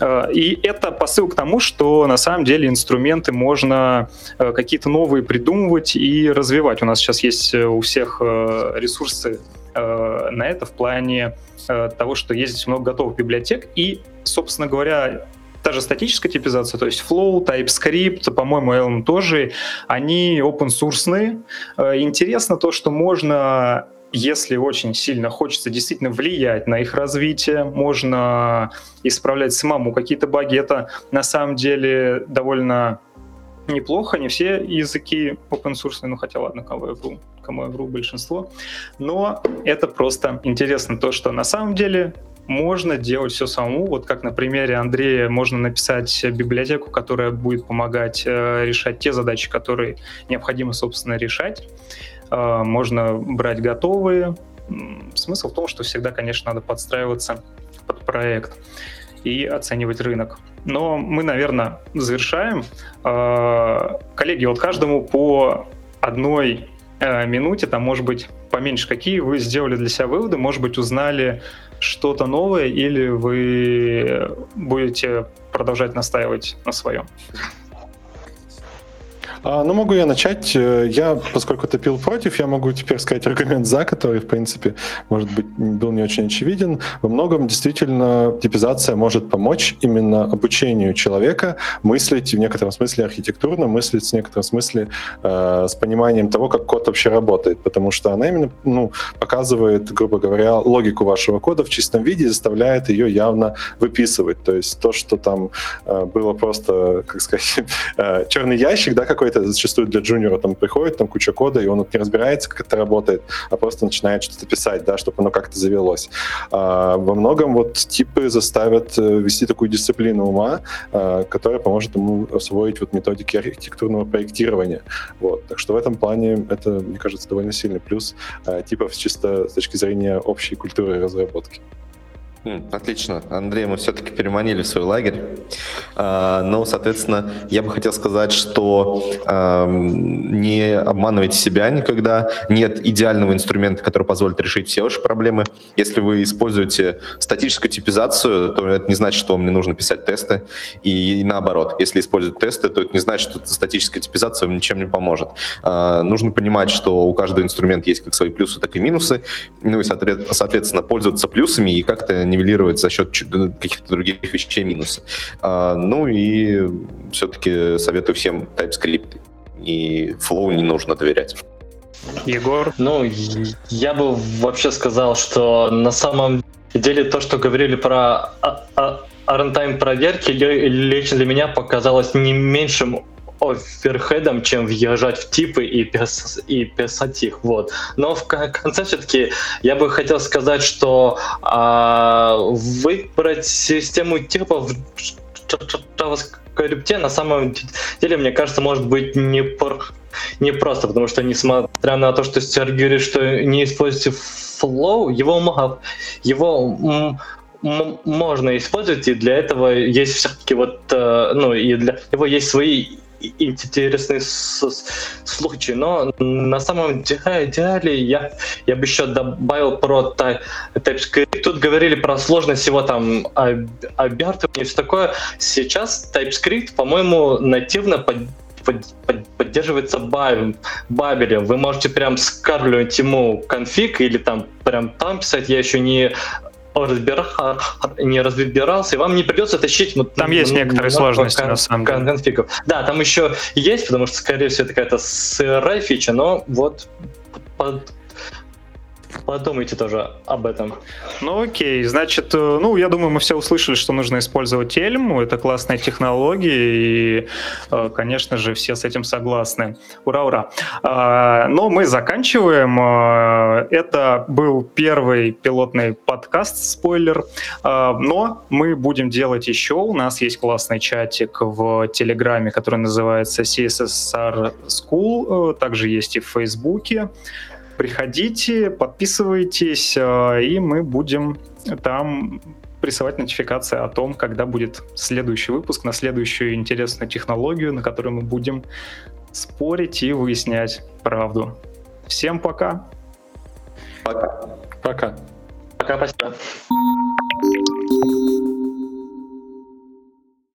Э, и это посыл к тому, что на самом деле инструменты можно э, какие-то новые придумывать и развивать. У нас сейчас есть э, у всех ресурсы на это в плане того, что есть много готовых библиотек. И, собственно говоря, та же статическая типизация, то есть Flow, TypeScript, по-моему, Elm тоже, они open source. Интересно то, что можно если очень сильно хочется действительно влиять на их развитие, можно исправлять самому какие-то баги. Это на самом деле довольно неплохо, не все языки open source, ну хотя ладно, кому я вру, кому я вру большинство, но это просто интересно то, что на самом деле можно делать все самому. Вот как на примере Андрея можно написать библиотеку, которая будет помогать э, решать те задачи, которые необходимо, собственно, решать. Э, можно брать готовые. Смысл в том, что всегда, конечно, надо подстраиваться под проект и оценивать рынок. Но мы, наверное, завершаем. Э, коллеги, вот каждому по одной э, минуте, там, может быть, поменьше, какие вы сделали для себя выводы, может быть, узнали что-то новое, или вы будете продолжать настаивать на своем? А, ну, могу я начать. Э, я, поскольку топил против, я могу теперь сказать аргумент за, который, в принципе, может быть, был не очень очевиден. Во многом действительно типизация может помочь именно обучению человека мыслить в некотором смысле архитектурно, мыслить в некотором смысле э, с пониманием того, как код вообще работает, потому что она именно ну, показывает, грубо говоря, логику вашего кода в чистом виде и заставляет ее явно выписывать. То есть то, что там э, было просто, как сказать, э, черный ящик, да, какой какой-то зачастую для джуниора там приходит, там куча кода, и он вот не разбирается, как это работает, а просто начинает что-то писать, да, чтобы оно как-то завелось. А, во многом вот типы заставят э, вести такую дисциплину ума, а, которая поможет ему освоить вот методики архитектурного проектирования. Вот. Так что в этом плане это, мне кажется, довольно сильный плюс а, типов чисто с точки зрения общей культуры разработки. Отлично. Андрей, мы все-таки переманили в свой лагерь. А, но, соответственно, я бы хотел сказать, что не обманывайте себя никогда. Нет идеального инструмента, который позволит решить все ваши проблемы. Если вы используете статическую типизацию, то это не значит, что вам не нужно писать тесты. И наоборот, если использовать тесты, то это не значит, что статическая типизация вам ничем не поможет. А, нужно понимать, что у каждого инструмента есть как свои плюсы, так и минусы. Ну и, соответственно, пользоваться плюсами и как-то нивелировать за счет каких-то других вещей минусы. А, ну и все-таки советую всем TypeScript и Flow не нужно доверять. Егор? Ну, я бы вообще сказал, что на самом деле то, что говорили про а, а, runtime проверки, лично для меня показалось не меньшим оверхедом, чем въезжать в типы и, пис, и писать их. Вот. Но в конце все-таки я бы хотел сказать, что а, выбрать систему типов в JavaScript на самом деле, мне кажется, может быть не, не просто, потому что несмотря на то, что Сергей говорит, что не используйте flow, его, его можно использовать, и для этого есть все-таки вот, э, ну, и для него есть свои интересный случай, но на самом деле я, я бы еще добавил про TypeScript. Тут говорили про сложность его там обертывания и все такое. Сейчас TypeScript, по-моему, нативно под, под, под, поддерживается бабелем. Вы можете прям скармливать ему конфиг или там прям там писать. Я еще не разбира... не разбирался, и вам не придется тащить... Вот, там есть некоторые сложности, кон... на самом деле. Конфигов. Да, там еще есть, потому что, скорее всего, это какая-то сырая фича, но вот под подумайте тоже об этом. Ну окей, значит, э, ну я думаю, мы все услышали, что нужно использовать Elm, это классная технология, и, э, конечно же, все с этим согласны. Ура, ура. А, но мы заканчиваем. Э, это был первый пилотный подкаст, спойлер, а, но мы будем делать еще. У нас есть классный чатик в Телеграме, который называется CSSR School, также есть и в Фейсбуке. Приходите, подписывайтесь, э, и мы будем там присылать нотификации о том, когда будет следующий выпуск на следующую интересную технологию, на которой мы будем спорить и выяснять правду. Всем пока. Пока. Пока. Пока, спасибо.